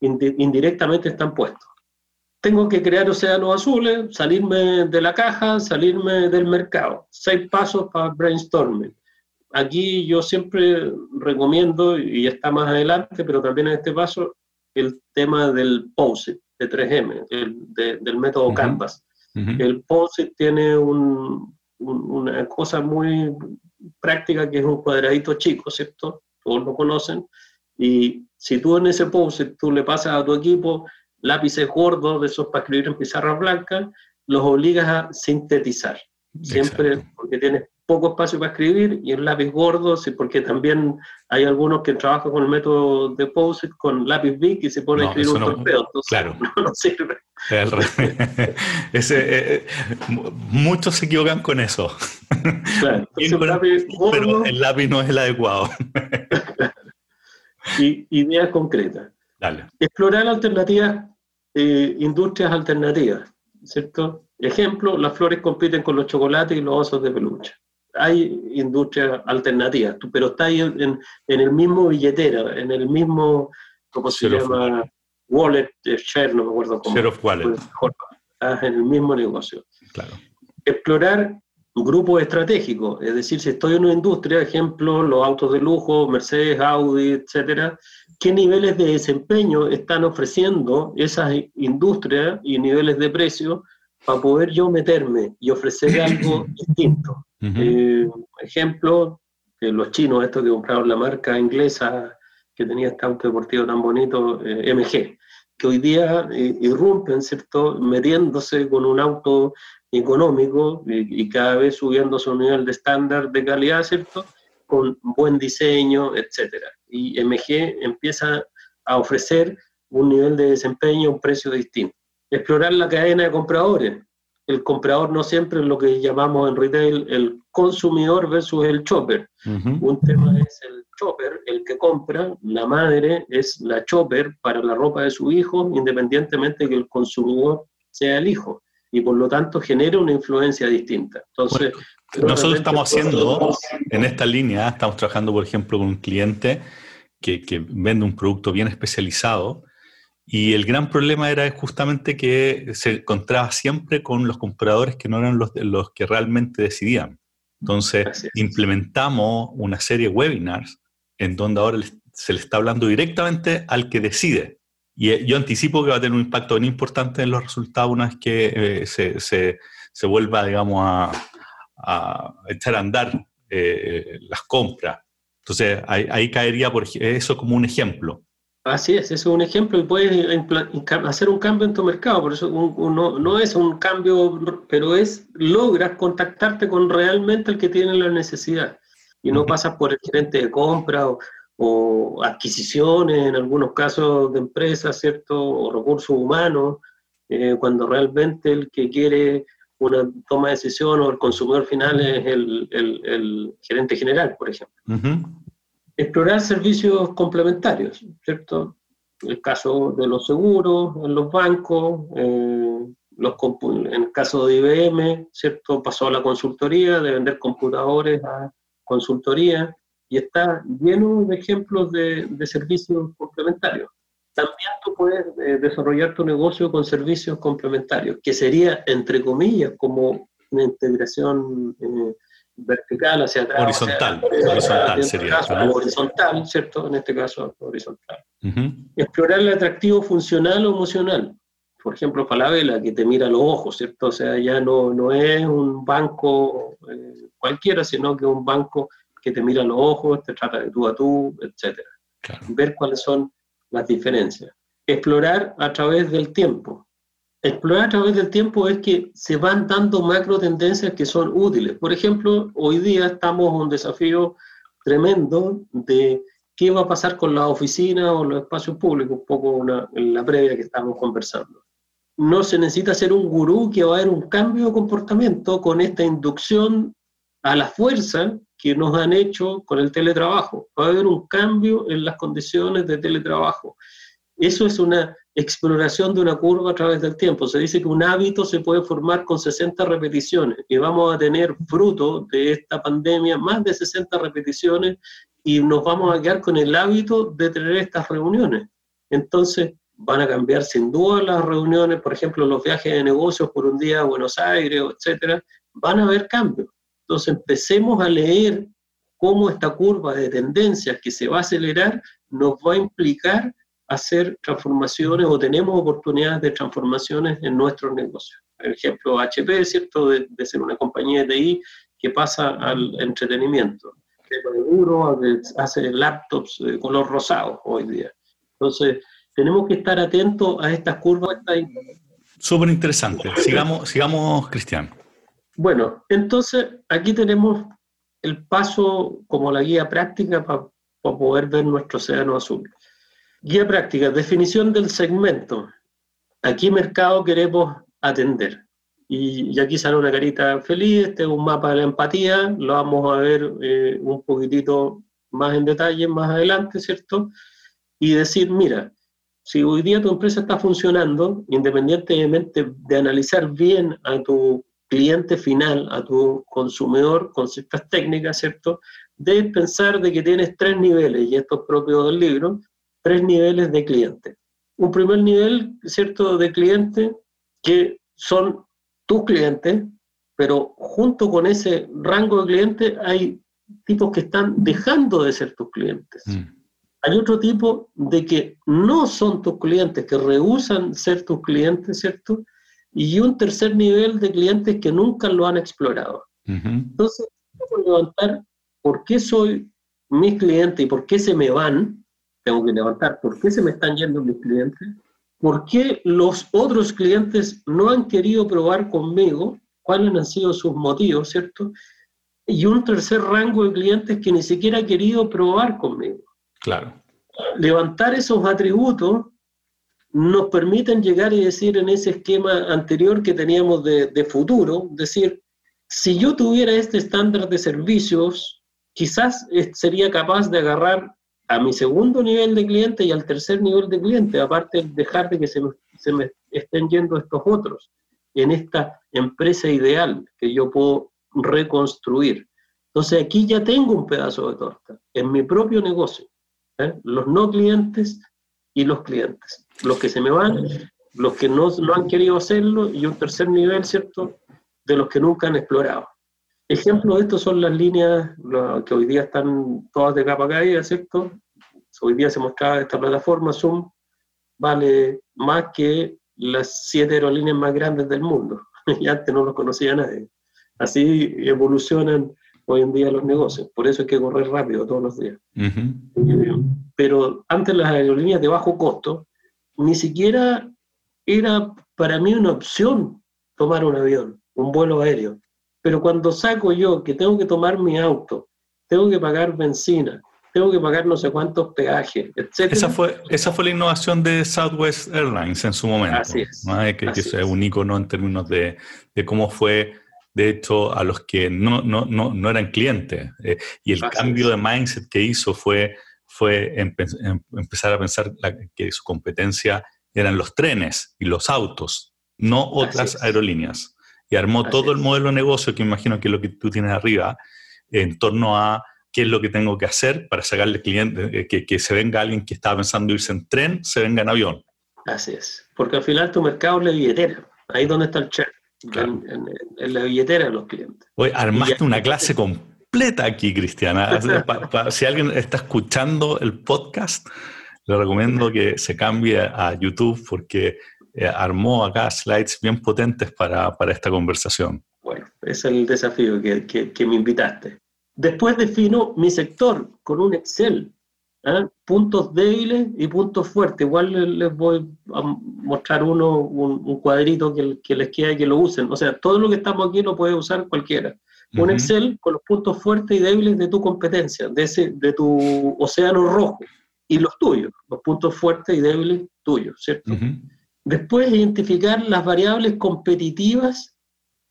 indirectamente están puestos. Tengo que crear océanos azules, salirme de la caja, salirme del mercado. Seis pasos para brainstorming. Aquí yo siempre recomiendo, y está más adelante, pero también en este paso, el tema del POSIT de 3M, del método Canvas. El POSIT tiene una cosa muy práctica que es un cuadradito chico, ¿cierto? Todos lo conocen. Y si tú en ese POSIT tú le pasas a tu equipo lápices gordos de esos para escribir en pizarra blanca, los obligas a sintetizar. Siempre porque tienes poco espacio para escribir y el lápiz gordo, sí, porque también hay algunos que trabajan con el método de POSIT con lápiz big y se pone a escribir un torpeo, claro. no, sirve. Ese, eh, eh, muchos se equivocan con eso. Claro, pero el lápiz no es el adecuado. y ideas concretas. Dale. Explorar alternativas, eh, industrias alternativas, ¿cierto? Ejemplo, las flores compiten con los chocolates y los osos de peluche hay industrias alternativas, pero está ahí en, el mismo billetera, en el mismo, ¿cómo se llama? Wallet, eh, share, no me acuerdo cómo. Share of wallet. en el mismo negocio. Claro. Explorar grupos estratégicos, es decir, si estoy en una industria, ejemplo, los autos de lujo, Mercedes, Audi, etcétera, ¿qué niveles de desempeño están ofreciendo esas industrias y niveles de precio para poder yo meterme y ofrecer algo distinto? Eh, ejemplo, que los chinos, estos que compraron la marca inglesa que tenía este auto deportivo tan bonito, eh, MG, que hoy día eh, irrumpen, ¿cierto?, metiéndose con un auto económico y, cada vez subiendo su nivel de estándar de calidad, ¿cierto?, con buen diseño, etcétera. Y MG empieza a ofrecer un nivel de desempeño, un precio distinto. Explorar la cadena de compradores el comprador no siempre es lo que llamamos en retail el consumidor versus el chopper. Un tema es el chopper, el que compra, la madre es la chopper para la ropa de su hijo, independientemente de que el consumidor sea el hijo. Y por lo tanto genera una influencia distinta. Entonces, nosotros estamos haciendo en esta línea, estamos trabajando, por ejemplo, con un cliente que, que vende un producto bien especializado y el gran problema era justamente que se encontraba siempre con los compradores que no eran los, los que realmente decidían. Entonces, implementamos una serie de webinars en donde ahora se le está hablando directamente al que decide. Y eh, yo anticipo que va a tener un impacto bien importante en los resultados una vez que eh, se, se, se, vuelva, digamos, a, a, echar a andar eh, las compras. Entonces, ahí, ahí caería por eso como un ejemplo. Así es, eso es un ejemplo y puedes hacer un cambio en tu mercado, por eso uno, no es un cambio, pero es logras contactarte con realmente el que tiene la necesidad. y no pasas por el gerente de compra o, o adquisiciones en algunos casos de empresas, ¿cierto? O recursos humanos, eh, cuando realmente el que quiere una toma de decisión o el consumidor final es el, el, gerente general, por ejemplo. Explorar servicios complementarios, ¿cierto? El caso de los seguros, en los bancos, eh, los en el caso de IBM, ¿cierto? Pasó a la consultoría, de vender computadores a consultoría, y está lleno de ejemplos de, de servicios complementarios. También tú puedes eh, desarrollar tu negocio con servicios complementarios, que sería, entre comillas, como una integración eh, vertical hacia atrás. Horizontal, horizontal sería. Horizontal, ¿cierto? En este caso, horizontal. Explorar el atractivo funcional o emocional. Por ejemplo, Falabella, que te mira los ojos, ¿cierto? O sea, ya no, no es un banco eh, cualquiera, sino que un banco que te mira los ojos, te trata de tú a tú, etc. Ver cuáles son las diferencias. Explorar a través del tiempo. Explorar a través del tiempo es que se van dando macro tendencias que son útiles. Por ejemplo, hoy día estamos en un desafío tremendo de qué va a pasar con las oficinas o los espacios públicos, un poco en la previa que estamos conversando. No se necesita ser un gurú que va a haber un cambio de comportamiento con esta inducción a la fuerza que nos han hecho con el teletrabajo. Va a haber un cambio en las condiciones de teletrabajo. Eso es una exploración de una curva a través del tiempo. Se dice que un hábito se puede formar con 60 repeticiones y vamos a tener fruto de esta pandemia más de 60 repeticiones y nos vamos a quedar con el hábito de tener estas reuniones. Entonces, van a cambiar sin duda las reuniones, por ejemplo, los viajes de negocios por un día a Buenos Aires, etcétera, van a haber cambios. Entonces empecemos a leer cómo esta curva de tendencias que se va a acelerar nos va a implicar hacer transformaciones o tenemos oportunidades de transformaciones en nuestros negocios. Por ejemplo, HP, ¿cierto? De, ser una compañía de TI que pasa al entretenimiento. Seguro hace laptops de color rosado hoy día. Entonces, tenemos que estar atentos a estas curvas. Súper interesante. Sigamos, sigamos, Cristian. Bueno, entonces aquí tenemos el paso como la guía práctica para poder ver nuestro océano azul. Guía práctica, definición del segmento. ¿A qué mercado queremos atender? Y, aquí sale una carita feliz, este es un mapa de la empatía, lo vamos a ver eh, un poquitito más en detalle más adelante, ¿cierto? Y decir, mira, si hoy día tu empresa está funcionando, independientemente de analizar bien a tu cliente final, a tu consumidor con ciertas técnicas, ¿cierto? Debes pensar de que tienes tres niveles, y esto es propio del libro, tres niveles de cliente. Un primer nivel, ¿cierto?, de cliente que son tus clientes, pero junto con ese rango de clientes hay tipos que están dejando de ser tus clientes. Mm. Hay otro tipo de que no son tus clientes, que rehusan ser tus clientes, ¿cierto? y un tercer nivel de clientes que nunca lo han explorado. Entonces, tengo que levantar por qué soy mis clientes y por qué se me van. Tengo que levantar por qué se me están yendo mis clientes, por qué los otros clientes no han querido probar conmigo, cuáles han sido sus motivos, ¿cierto? Y un tercer rango de clientes que ni siquiera ha querido probar conmigo. Claro. Levantar esos atributos nos permiten llegar y decir en ese esquema anterior que teníamos de, futuro, decir, si yo tuviera este estándar de servicios, quizás sería capaz de agarrar a mi segundo nivel de cliente y al tercer nivel de cliente, aparte de dejar de que se me, se me estén yendo estos otros en esta empresa ideal que yo puedo reconstruir. Entonces aquí ya tengo un pedazo de torta en mi propio negocio. ¿eh? Los no clientes y los clientes. Los que se me van, los que no, no han querido hacerlo y un tercer nivel, ¿cierto?, de los que nunca han explorado. Ejemplo de esto son las líneas que hoy día están todas de capa caída, ¿cierto? Hoy día se mostraba esta plataforma, Zoom, vale más que las siete aerolíneas más grandes del mundo. y antes no los conocía nadie. Así evolucionan hoy en día los negocios. Por eso hay que correr rápido todos los días. Pero antes las aerolíneas de bajo costo, ni siquiera era para mí una opción tomar un avión, un vuelo aéreo. Pero cuando saco yo que tengo que tomar mi auto, tengo que pagar benzina, tengo que pagar no sé cuántos peajes, etc. Esa fue, esa fue la innovación de Southwest Airlines en su momento. Así es. Que, es un icono en términos de, de, cómo fue, de hecho, a los que no, no, no, no eran clientes. Eh, y el cambio de mindset que hizo fue, fue em, empezar a pensar que su competencia eran los trenes y los autos, no otras aerolíneas. Y armó todo el modelo de negocio, que imagino que es lo que tú tienes arriba, en torno a qué es lo que tengo que hacer para sacarle cliente, eh, que, que se venga alguien que estaba pensando irse en tren, se venga en avión. Así es, porque al final tu mercado es la billetera, ahí donde está el chat, en, la billetera de los clientes. Hoy armaste una clase completa aquí, Cristiana. si alguien está escuchando el podcast, le recomiendo que se cambie a YouTube porque eh, armó acá slides bien potentes para, para, esta conversación. Bueno, es el desafío que, que me invitaste. Después defino mi sector con un Excel, ¿eh? puntos débiles y puntos fuertes. Igual les voy a mostrar uno, un, cuadrito que, que, les quede que lo usen. O sea, todo lo que estamos aquí lo puede usar cualquiera. Un Excel con los puntos fuertes y débiles de tu competencia, de, ese, de tu océano rojo y los tuyos, los puntos fuertes y débiles tuyos, ¿cierto? Después identificar las variables competitivas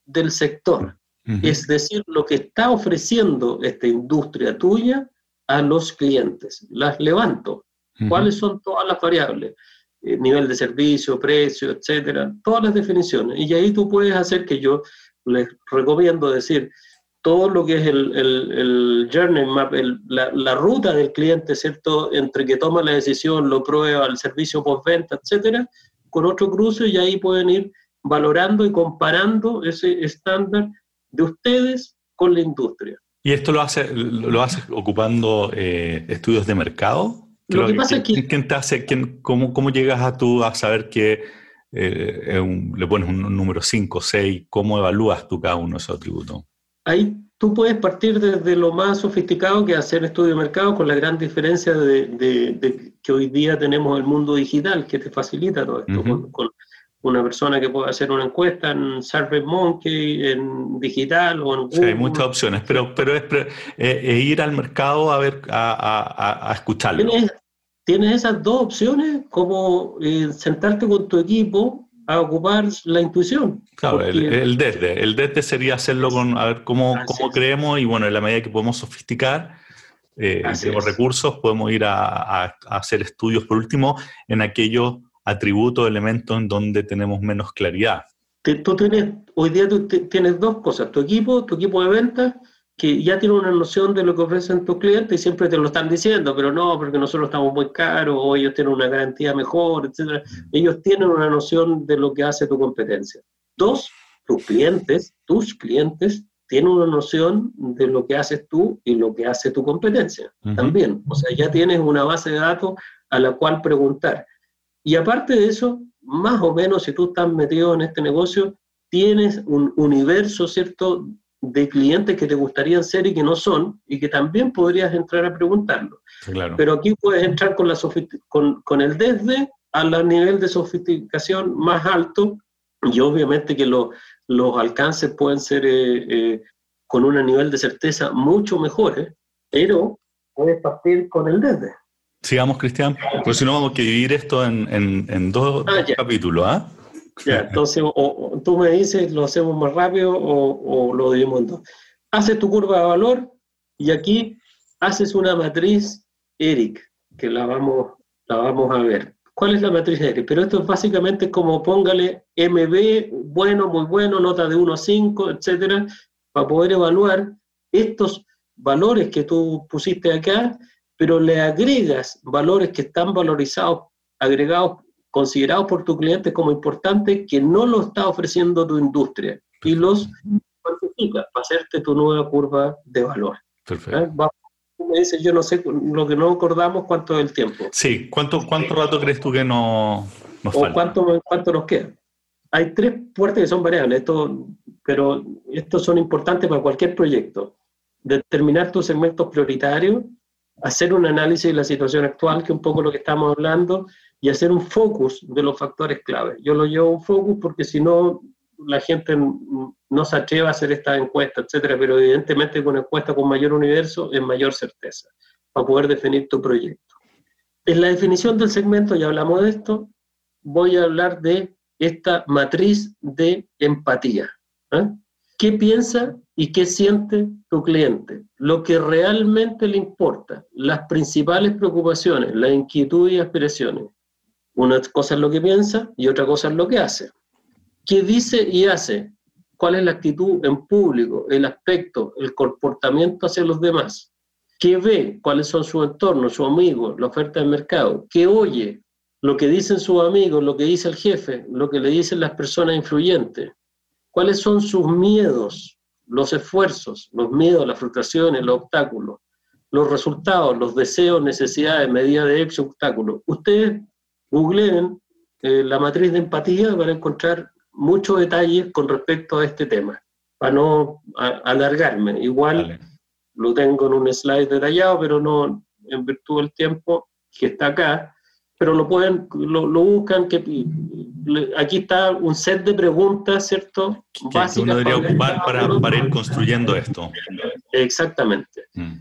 del sector es decir, lo que está ofreciendo esta industria tuya a los clientes. Las levanto. ¿Cuáles son todas las variables? Eh, nivel de servicio, precio, etcétera, todas las definiciones. Y ahí tú puedes hacer que yo les recomiendo decir todo lo que es el, el, journey map, la, la, ruta del cliente, ¿cierto? Entre que toma la decisión, lo prueba, el servicio postventa, etcétera, con otro cruce y ahí pueden ir valorando y comparando ese estándar de ustedes con la industria. ¿Y esto lo hace, lo hace ocupando eh, estudios de mercado? Lo que pasa es que... ¿Quién te hace, quién, cómo, cómo, llegas a tú a saber que eh, le pones un número 5, 6? ¿Cómo evalúas tú cada uno de esos atributos? Ahí tú puedes partir desde lo más sofisticado que hacer estudio de mercado con la gran diferencia de, de, que hoy día tenemos el mundo digital que te facilita todo esto, con, una persona que puede hacer una encuesta en SurveyMonkey, en digital o en Google. Sí, hay muchas opciones, pero, pero es, eh, ir al mercado a ver, a, a, escucharlo. ¿Tienes, esas dos opciones, como eh, sentarte con tu equipo a ocupar la intuición. Claro, el, desde. El desde sería hacerlo con, a ver cómo, cómo creemos y bueno, en la medida que podemos sofisticar, eh, tenemos recursos, podemos ir a, a, hacer estudios, por último, en aquellos atributos, elementos en donde tenemos menos claridad. Tú tienes, hoy día tú tienes dos cosas, tu equipo, tu equipo de ventas, que ya tiene una noción de lo que ofrecen tus clientes y siempre te lo están diciendo, pero no, porque nosotros estamos muy caros o ellos tienen una garantía mejor, etc. Ellos tienen una noción de lo que hace tu competencia. Dos, tus clientes, tus clientes, tienen una noción de lo que haces tú y lo que hace tu competencia también. O sea, ya tienes una base de datos a la cual preguntar. Y aparte de eso, más o menos, si tú estás metido en este negocio, tienes un universo, ¿cierto?, de clientes que te gustaría ser y que no son, y que también podrías entrar a preguntarlo. Pero aquí puedes entrar con, la con, con el desde al nivel de sofisticación más alto, y obviamente que los alcances pueden ser eh, eh, con un nivel de certeza mucho mejores, pero puedes partir con el desde. Sigamos, Cristian, porque si no vamos a dividir esto en, en, dos, ah, capítulos, ¿ah? Ya, entonces o, tú me dices, lo hacemos más rápido o, o, lo dividimos en dos. Haces tu curva de valor y aquí haces una matriz ERIC, que la vamos, la vamos a ver. ¿Cuál es la matriz ERIC? Pero esto es básicamente como póngale MB, bueno, muy bueno, nota de 1 a 5, etcétera, para poder evaluar estos valores que tú pusiste acá pero le agregas valores que están valorizados, agregados, considerados por tu cliente como importantes, que no lo está ofreciendo tu industria, y los cuantifica para hacerte tu nueva curva de valor. Perfecto. ¿Eh? Me dices, yo no sé, lo que no acordamos, ¿cuánto es el tiempo? Sí, ¿cuánto, cuánto rato crees tú que no, nos o Cuánto, cuánto nos queda? Hay tres puertas que son variables, esto, pero estos son importantes para cualquier proyecto. Determinar tus segmentos prioritarios, hacer un análisis de la situación actual, que un poco lo que estamos hablando, y hacer un focus de los factores clave. Yo lo llevo un focus porque si no, la gente no se atreve a hacer esta encuesta, etcétera, pero evidentemente con encuesta con mayor universo es mayor certeza para poder definir tu proyecto. En la definición del segmento, ya hablamos de esto, voy a hablar de esta matriz de empatía. ¿eh? ¿Qué piensa y qué siente tu cliente? Lo que realmente le importa, las principales preocupaciones, las inquietudes y aspiraciones. Una cosa es lo que piensa y otra cosa es lo que hace. ¿Qué dice y hace? ¿Cuál es la actitud en público, el aspecto, el comportamiento hacia los demás? ¿Qué ve? ¿Cuáles son sus entornos, sus amigos, la oferta del mercado? ¿Qué oye? Lo que dicen sus amigos, lo que dice el jefe, lo que le dicen las personas influyentes cuáles son sus miedos, los esfuerzos, los miedos, las frustraciones, los obstáculos, los resultados, los deseos, necesidades, medidas de éxito, obstáculos. Ustedes googleen eh, la matriz de empatía para encontrar muchos detalles con respecto a este tema, para no alargarme. Igual lo tengo en un slide detallado, pero no en virtud del tiempo que está acá, pero lo pueden, lo, buscan, que aquí está un set de preguntas, ¿cierto? Que, uno debería ocupar para, ir construyendo esto. Exactamente. Mm.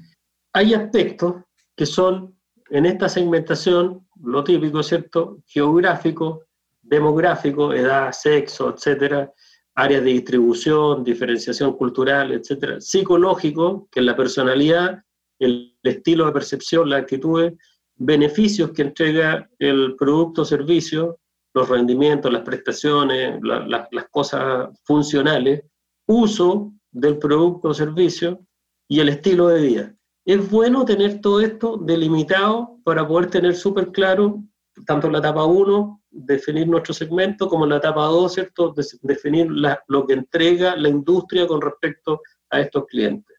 Hay aspectos que son, en esta segmentación, lo típico, ¿cierto? Geográfico, demográfico, edad, sexo, etcétera, áreas de distribución, diferenciación cultural, etcétera, psicológico, que es la personalidad, el estilo de percepción, la actitud, beneficios que entrega el producto o servicio, los rendimientos, las prestaciones, las cosas funcionales, uso del producto o servicio y el estilo de vida. Es bueno tener todo esto delimitado para poder tener súper claro, tanto la etapa 1, definir nuestro segmento, como la etapa 2, ¿cierto? definir lo que entrega la industria con respecto a estos clientes.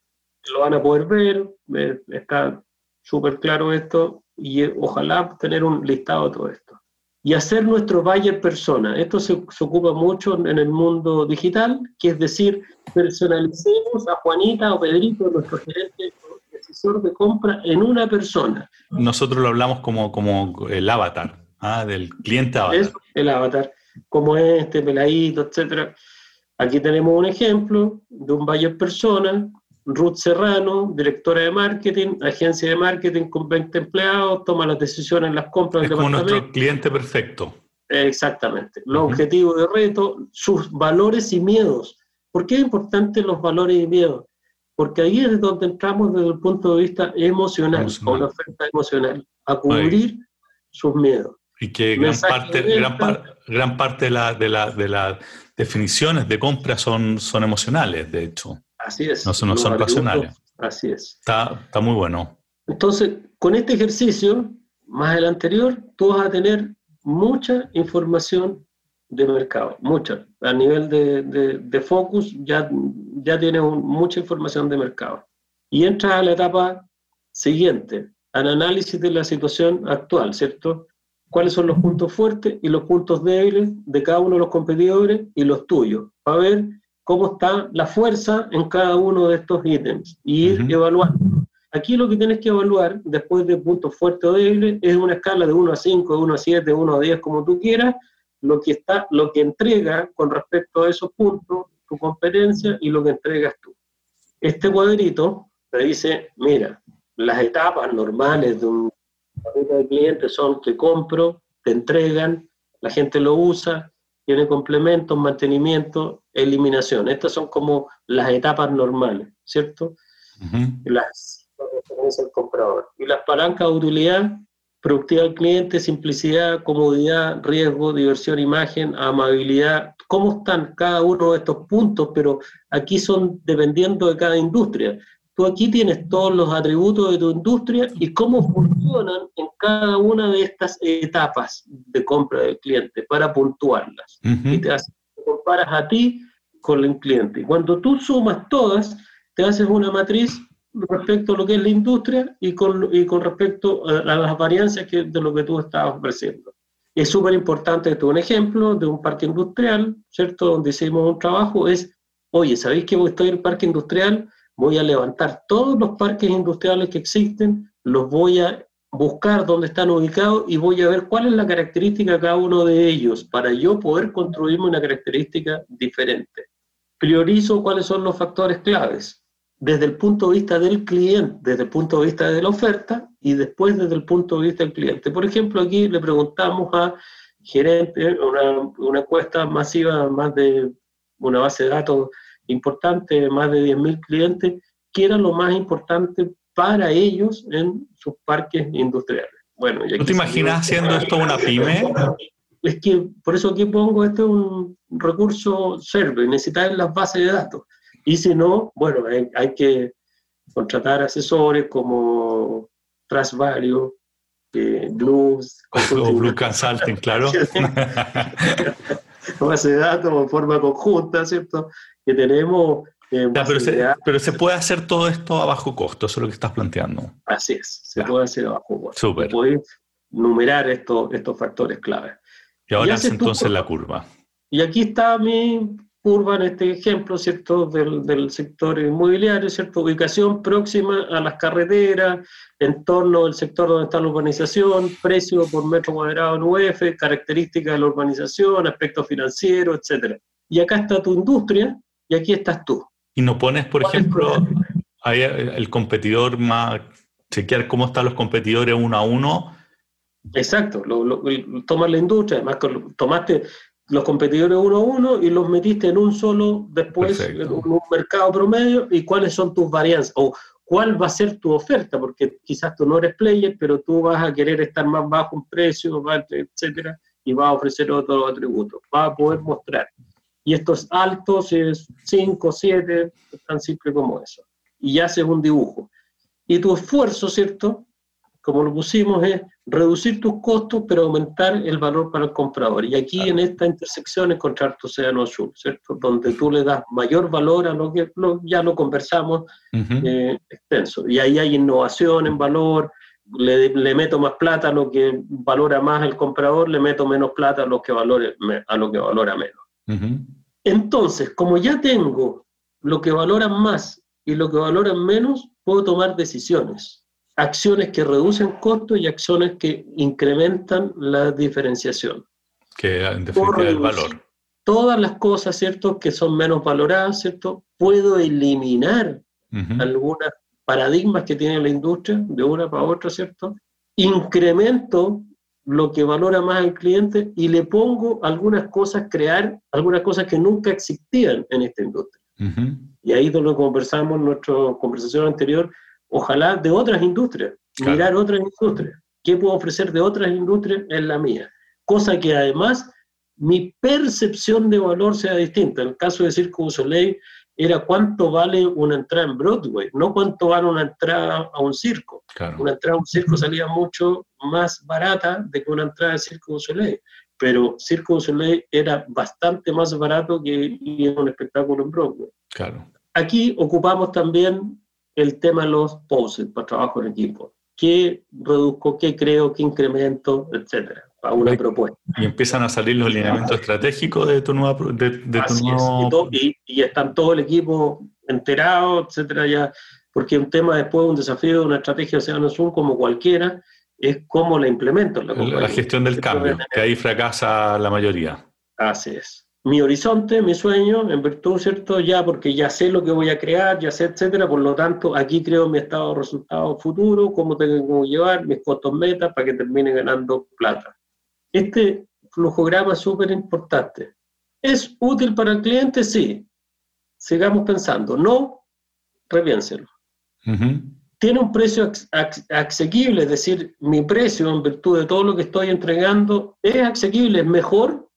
Lo van a poder ver, está súper claro esto, y eh, ojalá tener un listado de todo esto. Y hacer nuestro buyer persona. Esto se, ocupa mucho en el mundo digital, que es decir, personalicemos a Juanita o Pedrito, nuestro gerente de compra, en una persona. Nosotros lo hablamos como, como el avatar, ¿ah? del cliente avatar. Es el avatar, como este, peladito, etcétera. Aquí tenemos un ejemplo de un buyer persona Ruth Serrano, directora de marketing, agencia de marketing con 20 empleados, toma las decisiones en las compras. Es como nuestro cliente perfecto. Exactamente. Los objetivos de reto, sus valores y miedos. ¿Por qué es importante los valores y miedos? Porque ahí es donde entramos desde el punto de vista emocional, con la oferta emocional, a cubrir sus miedos. Y que gran parte, gran, parte de, la, de, la, de las definiciones de compra son, son emocionales, de hecho. Así es. No, son, son racionales. Así es. Está, está muy bueno. Entonces, con este ejercicio, más el anterior, tú vas a tener mucha información de mercado, mucha. A nivel de, de, focus ya, ya tienes mucha información de mercado. Y entras a la etapa siguiente, al análisis de la situación actual, ¿cierto? ¿Cuáles son los puntos fuertes y los puntos débiles de cada uno de los competidores y los tuyos? Para ver cómo está la fuerza en cada uno de estos ítems y ir evaluando. Aquí lo que tienes que evaluar, después de puntos fuertes o débiles, es una escala de 1 a 5, de 1 a 7, de 1 a 10, como tú quieras, lo que, está, lo que entrega con respecto a esos puntos, tu competencia y lo que entregas tú. Este cuadrito te dice, mira, las etapas normales de un de clientes son que compro, te entregan, la gente lo usa, tiene complementos, mantenimiento, eliminación. Estas son como las etapas normales, ¿cierto? Las el comprador. Y las palancas de utilidad, productividad del cliente, simplicidad, comodidad, riesgo, diversión, imagen, amabilidad, cómo están cada uno de estos puntos, pero aquí son dependiendo de cada industria. Tú aquí tienes todos los atributos de tu industria y cómo funcionan en cada una de estas etapas de compra del cliente para puntuarlas. Y te, comparas a ti con el cliente. Y cuando tú sumas todas, te haces una matriz respecto a lo que es la industria y con, y con respecto a, las varianzas que, de lo que tú estabas ofreciendo. Es súper importante, esto un ejemplo de un parque industrial, ¿cierto? Donde hicimos un trabajo, es, oye, ¿sabéis que estoy en el parque industrial? voy a levantar todos los parques industriales que existen, los voy a buscar dónde están ubicados y voy a ver cuál es la característica de cada uno de ellos para yo poder construirme una característica diferente. Priorizo cuáles son los factores claves desde el punto de vista del cliente, desde el punto de vista de la oferta y después desde el punto de vista del cliente. Por ejemplo, aquí le preguntamos a gerente, una, una encuesta masiva, más de una base de datos importante, más de 10.000 clientes, qué era lo más importante para ellos en sus parques industriales. Bueno, ¿Tú te imaginas haciendo esto una pyme? Es que por eso aquí pongo, este es un recurso serve, necesitas las bases de datos. Y si no, bueno, hay, que contratar asesores como Trasvalue, eh, Blues. O Blue Consulting, claro. base de datos en forma conjunta, ¿cierto? Que tenemos pero, se, puede hacer todo esto a bajo costo, eso es lo que estás planteando. Así es, se puede hacer a bajo costo. Súper. Puedes numerar estos, estos factores clave. Y ahora es entonces la curva. Y aquí está mi curva en este ejemplo, ¿cierto? Del, del, sector inmobiliario, ¿cierto? Ubicación próxima a las carreteras, entorno del sector donde está la urbanización, precio por metro cuadrado en UF, características de la urbanización, aspecto financiero, etc. Y acá está tu industria y aquí estás tú. Y no pones, por ejemplo, ahí el competidor más, chequear cómo están los competidores uno a uno. Exacto, lo, tomas la industria, además tomaste los competidores uno a uno y los metiste en un solo, después en un mercado promedio y cuáles son tus varianzas o cuál va a ser tu oferta, porque quizás tú no eres player, pero tú vas a querer estar más bajo en precio, etcétera, y vas a ofrecer otros atributos, vas a poder mostrar. Y estos altos es 5, 7, tan simple como eso. Y haces un dibujo. Y tu esfuerzo, ¿cierto? Como lo pusimos, es reducir tus costos, pero aumentar el valor para el comprador. Y aquí en esta intersección encontrar tu océano azul, ¿cierto? Donde tú le das mayor valor a lo que ya lo conversamos eh, extenso. Y ahí hay innovación en valor, le, le, meto más plata a lo que valora más el comprador, le meto menos plata a lo que, valore, a lo que valora menos. Entonces, como ya tengo lo que valoran más y lo que valoran menos, puedo tomar decisiones. Acciones que reducen costos y acciones que incrementan la diferenciación. Que en definitiva el valor. Todas las cosas, ¿cierto?, que son menos valoradas, ¿cierto? Puedo eliminar algunas paradigmas que tiene la industria de una para otra, ¿cierto? Incremento lo que valora más al cliente y le pongo algunas cosas, crear algunas cosas que nunca existían en esta industria. Y ahí donde conversamos en nuestra conversación anterior, ojalá de otras industrias, mirar otras industrias. ¿Qué puedo ofrecer de otras industrias en la mía? Cosa que además mi percepción de valor sea distinta. En el caso de Circo Soleil, era cuánto vale una entrada en Broadway, no cuánto vale una entrada a un circo. Una entrada a un circo salía mucho más barata de que una entrada de Circo Soleil, pero Circo Soleil era bastante más barato que ir a un espectáculo en Broadway. Claro. Aquí ocupamos también el tema de los poses para trabajo en equipo. ¿Qué reduzco, qué creo, qué incremento, etcétera? a una propuesta. Y empiezan a salir los lineamientos estratégicos de tu nueva... De, de tu nuevo... y, y, están todo el equipo enterado, etcétera, ya, porque un tema después, un desafío de una estrategia de Océano Sur como cualquiera, es cómo la implemento la, la gestión del cambio, que ahí fracasa la mayoría. Así es. Mi horizonte, mi sueño, en virtud, ¿cierto? Ya, porque ya sé lo que voy a crear, ya sé, etcétera, por lo tanto, aquí creo mi estado de resultado futuro, cómo tengo que llevar mis costos metas para que termine ganando plata. Este flujograma es súper importante. ¿Es útil para el cliente? Sí. Sigamos pensando. No, repiénselo. Tiene un precio asequible, es decir, mi precio en virtud de todo lo que estoy entregando es asequible, es mejor,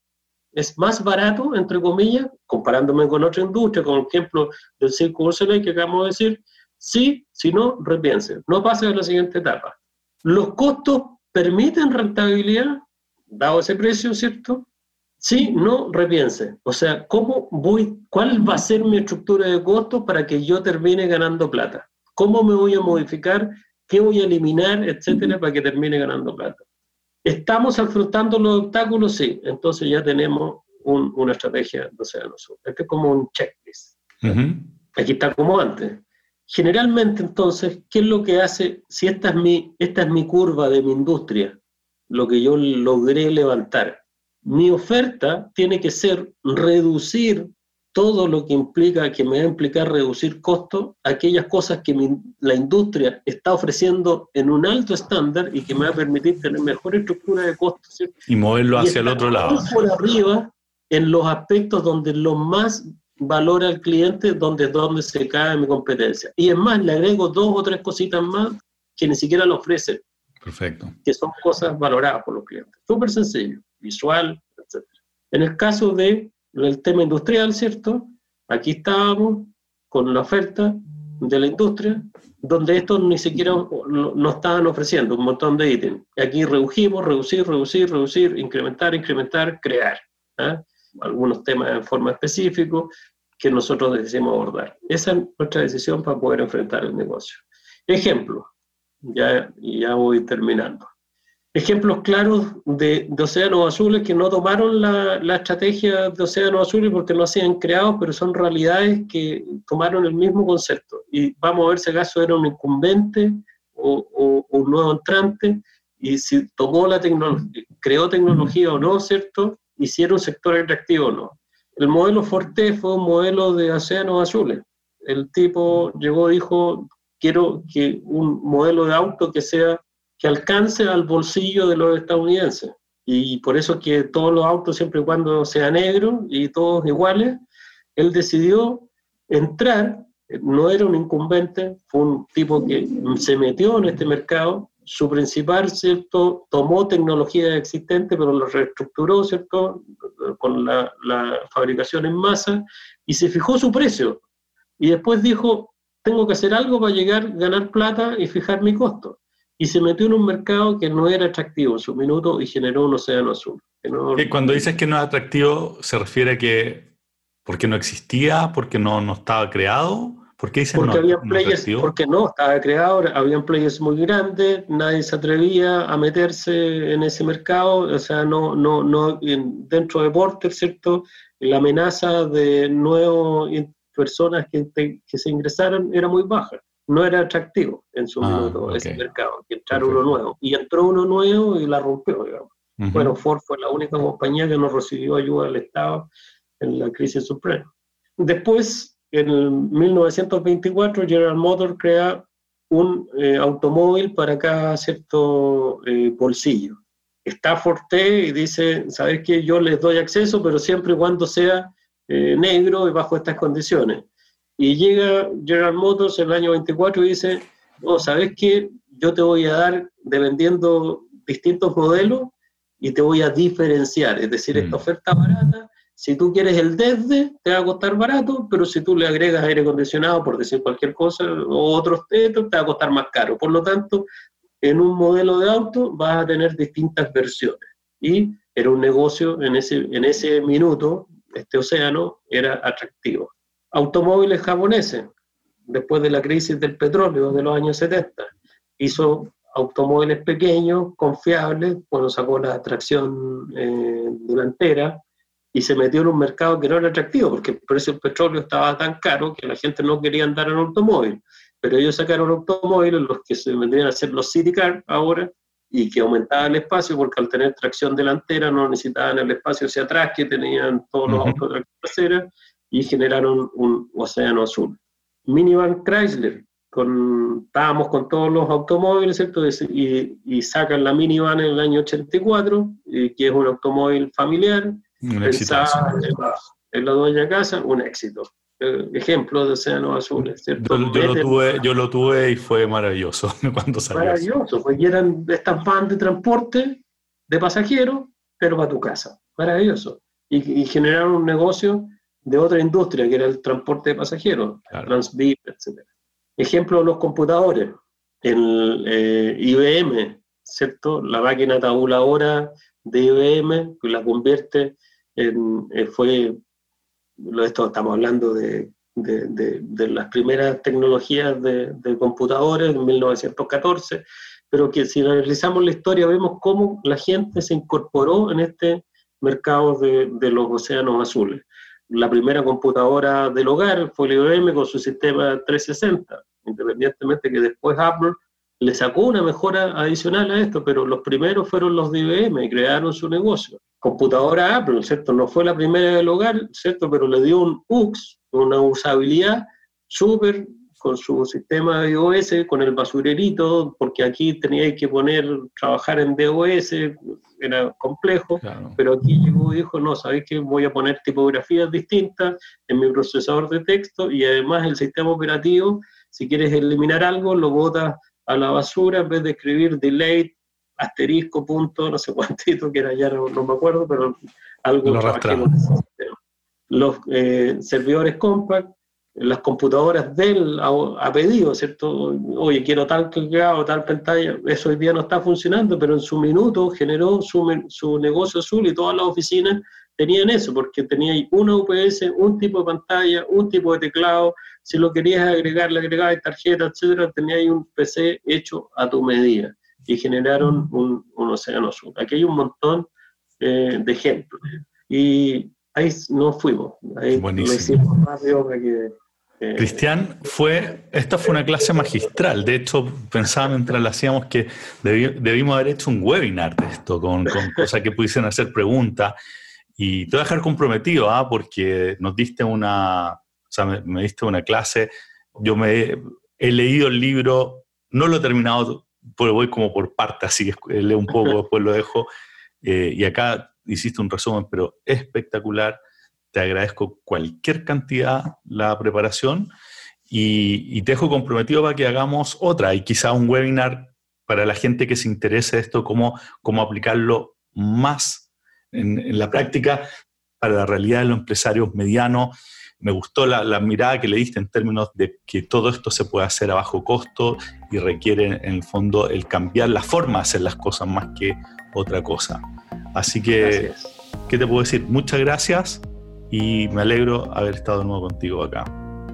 es más barato, entre comillas, comparándome con otra industria, con el ejemplo del Circo Soleil que acabamos de decir. Sí, si no, repiense. No pase a la siguiente etapa. ¿Los costos permiten rentabilidad? dado ese precio, ¿cierto? Sí, no, repiense. O sea, ¿cómo voy, cuál va a ser mi estructura de costos para que yo termine ganando plata? ¿Cómo me voy a modificar? ¿Qué voy a eliminar? Etcétera, para que termine ganando plata. ¿Estamos afrontando los obstáculos? Sí. Entonces ya tenemos una estrategia de Océano Sur. Este es como un checklist. Aquí está como antes. Generalmente, entonces, ¿qué es lo que hace? Si esta es mi, esta es mi curva de mi industria, lo que yo logré levantar, mi oferta tiene que ser reducir todo lo que implica, que me va a implicar reducir costos, aquellas cosas que la industria está ofreciendo en un alto estándar y que me va a permitir tener mejor estructura de costos. Y moverlo hacia el otro lado. Por arriba, en los aspectos donde lo más valora al cliente, donde, donde se cae mi competencia. Y es más, le agrego dos o tres cositas más que ni siquiera lo ofrecen. Perfecto. Que son cosas valoradas por los clientes. Súper sencillo, visual, etc. En el caso de el tema industrial, ¿cierto? Aquí estábamos con la oferta de la industria, donde estos ni siquiera nos estaban ofreciendo un montón de ítems. Aquí redujimos, reducir, reducir, reducir, incrementar, incrementar, crear. ¿ah? Algunos temas en forma específica que nosotros decidimos abordar. Esa es nuestra decisión para poder enfrentar el negocio. Ejemplo, ya, ya voy terminando ejemplos claros de, océanos azules que no tomaron la, estrategia de océanos azules porque no se han creado, pero son realidades que tomaron el mismo concepto. Y vamos a ver si acaso era un incumbente o, un nuevo entrante, y si tomó la tecnología, creó tecnología o no, ¿cierto? Y si era un sector atractivo o no. El modelo Forte fue un modelo de océanos azules. El tipo llegó dijo, quiero que un modelo de auto que sea que alcance al bolsillo de los estadounidenses. Y por eso es que todos los autos, siempre y cuando sean negros y todos iguales, él decidió entrar, no era un incumbente, fue un tipo que se metió en este mercado, su principal, ¿cierto? Tomó tecnología existente, pero lo reestructuró, ¿cierto? Con la, la fabricación en masa y se fijó su precio. Y después dijo, tengo que hacer algo para llegar, ganar plata y fijar mi costo y se metió en un mercado que no era atractivo en su minuto y generó un océano azul. Cuando dices que no es atractivo, ¿se refiere a que porque no existía, porque no, no estaba creado? ¿Por qué porque no, había players, porque no, estaba creado, habían players muy grandes, nadie se atrevía a meterse en ese mercado, o sea, no, no, no, dentro de Porter, ¿cierto? La amenaza de nuevas personas que, que se ingresaran era muy baja no era atractivo en su ah, minuto ese mercado, que entrar uno nuevo. Y entró uno nuevo y la rompió, digamos. Bueno, Ford fue la única compañía que no recibió ayuda del Estado en la crisis suprema. Después, en 1924, General Motors crea un eh, automóvil para cada cierto eh, bolsillo. Está Forte y dice, ¿sabes qué? Yo les doy acceso, pero siempre y cuando sea eh, negro y bajo estas condiciones. Y llega General Motors en el año 24 y dice, no, ¿sabes qué? Yo te voy a dar, dependiendo distintos modelos, y te voy a diferenciar. Es decir, esta mm. oferta barata, si tú quieres el desde, te va a costar barato, pero si tú le agregas aire acondicionado, por decir cualquier cosa, o otros tetos, te va a costar más caro. Por lo tanto, en un modelo de auto vas a tener distintas versiones. Y era un negocio en ese, en ese minuto, este océano era atractivo automóviles japoneses, después de la crisis del petróleo de los años 70. Hizo automóviles pequeños, confiables, cuando sacó la tracción eh, delantera y se metió en un mercado que no era atractivo, porque el precio del petróleo estaba tan caro que la gente no quería andar en automóvil. Pero ellos sacaron automóviles, los que se vendrían a ser los City Car ahora, y que aumentaban el espacio, porque al tener tracción delantera no necesitaban el espacio hacia atrás que tenían todos los autos de trasera, y generaron un océano azul. Minivan Chrysler, con, estábamos con todos los automóviles, ¿cierto? Y, y sacan la minivan en el año 84, que es un automóvil familiar, un éxito. En, la dueña casa, un éxito. Eh, ejemplo de océanos azules, ¿cierto? Yo, lo tuve, yo lo tuve y fue maravilloso cuando salió. Maravilloso, porque eran estas van de transporte de pasajeros, pero para tu casa. Maravilloso. Y, y generaron un negocio de otra industria, que era el transporte de pasajeros, claro. etc. Ejemplo, los computadores. El eh, IBM, ¿cierto? La máquina tabuladora de IBM, que la convierte en, eh, fue, esto estamos hablando de, de, de, las primeras tecnologías de, de, computadores en 1914, pero que si analizamos la historia vemos cómo la gente se incorporó en este mercado de, los océanos azules la primera computadora del hogar fue el IBM con su sistema 360. independientemente que después Apple le sacó una mejora adicional a esto, pero los primeros fueron los de IBM y crearon su negocio. Computadora Apple, ¿cierto? No fue la primera del hogar, ¿cierto? Pero le dio un UX, una usabilidad súper con su sistema de iOS, con el basurerito, porque aquí teníais que poner, trabajar en DOS, era complejo, pero aquí llegó y dijo, no, ¿sabéis que voy a poner tipografías distintas en mi procesador de texto y además el sistema operativo, si quieres eliminar algo, lo botas a la basura en vez de escribir delete, asterisco, punto, no sé cuántito, que era ya no, me acuerdo, pero algo lo Los eh, servidores compact las computadoras de él a, pedido, ¿cierto? Oye, quiero tal o tal pantalla, eso hoy día no está funcionando, pero en su minuto generó su, su negocio azul y todas las oficinas tenían eso, porque tenía una UPS, un tipo de pantalla, un tipo de teclado, si lo querías agregar, le agregabas tarjeta, etcétera, tenía ahí un PC hecho a tu medida y generaron un, un océano azul. Aquí hay un montón eh, de ejemplos. Y ahí nos fuimos. Ahí Buenísimo. lo hicimos rápido para que eh, Cristian, fue, esta fue una clase magistral. De hecho, pensaba mientras la hacíamos que debimos haber hecho un webinar de esto, con, cosas que pudiesen hacer preguntas. Y te voy a dejar comprometido, ¿ah? porque nos diste una, me, diste una clase. Yo me he, leído el libro, no lo he terminado, pero voy como por parte, así que leo un poco, después lo dejo. Eh, y acá hiciste un resumen, pero espectacular te agradezco cualquier cantidad la preparación y, te dejo comprometido para que hagamos otra y quizá un webinar para la gente que se interese esto, cómo, cómo aplicarlo más en, la práctica para la realidad de los empresarios medianos. Me gustó la, la, mirada que le diste en términos de que todo esto se puede hacer a bajo costo y requiere en el fondo el cambiar la forma de hacer las cosas más que otra cosa. Así que, ¿qué te puedo decir? Muchas gracias y me alegro haber estado de nuevo contigo acá.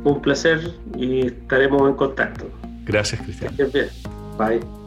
Un placer y estaremos en contacto. Gracias, Cristian. Bye.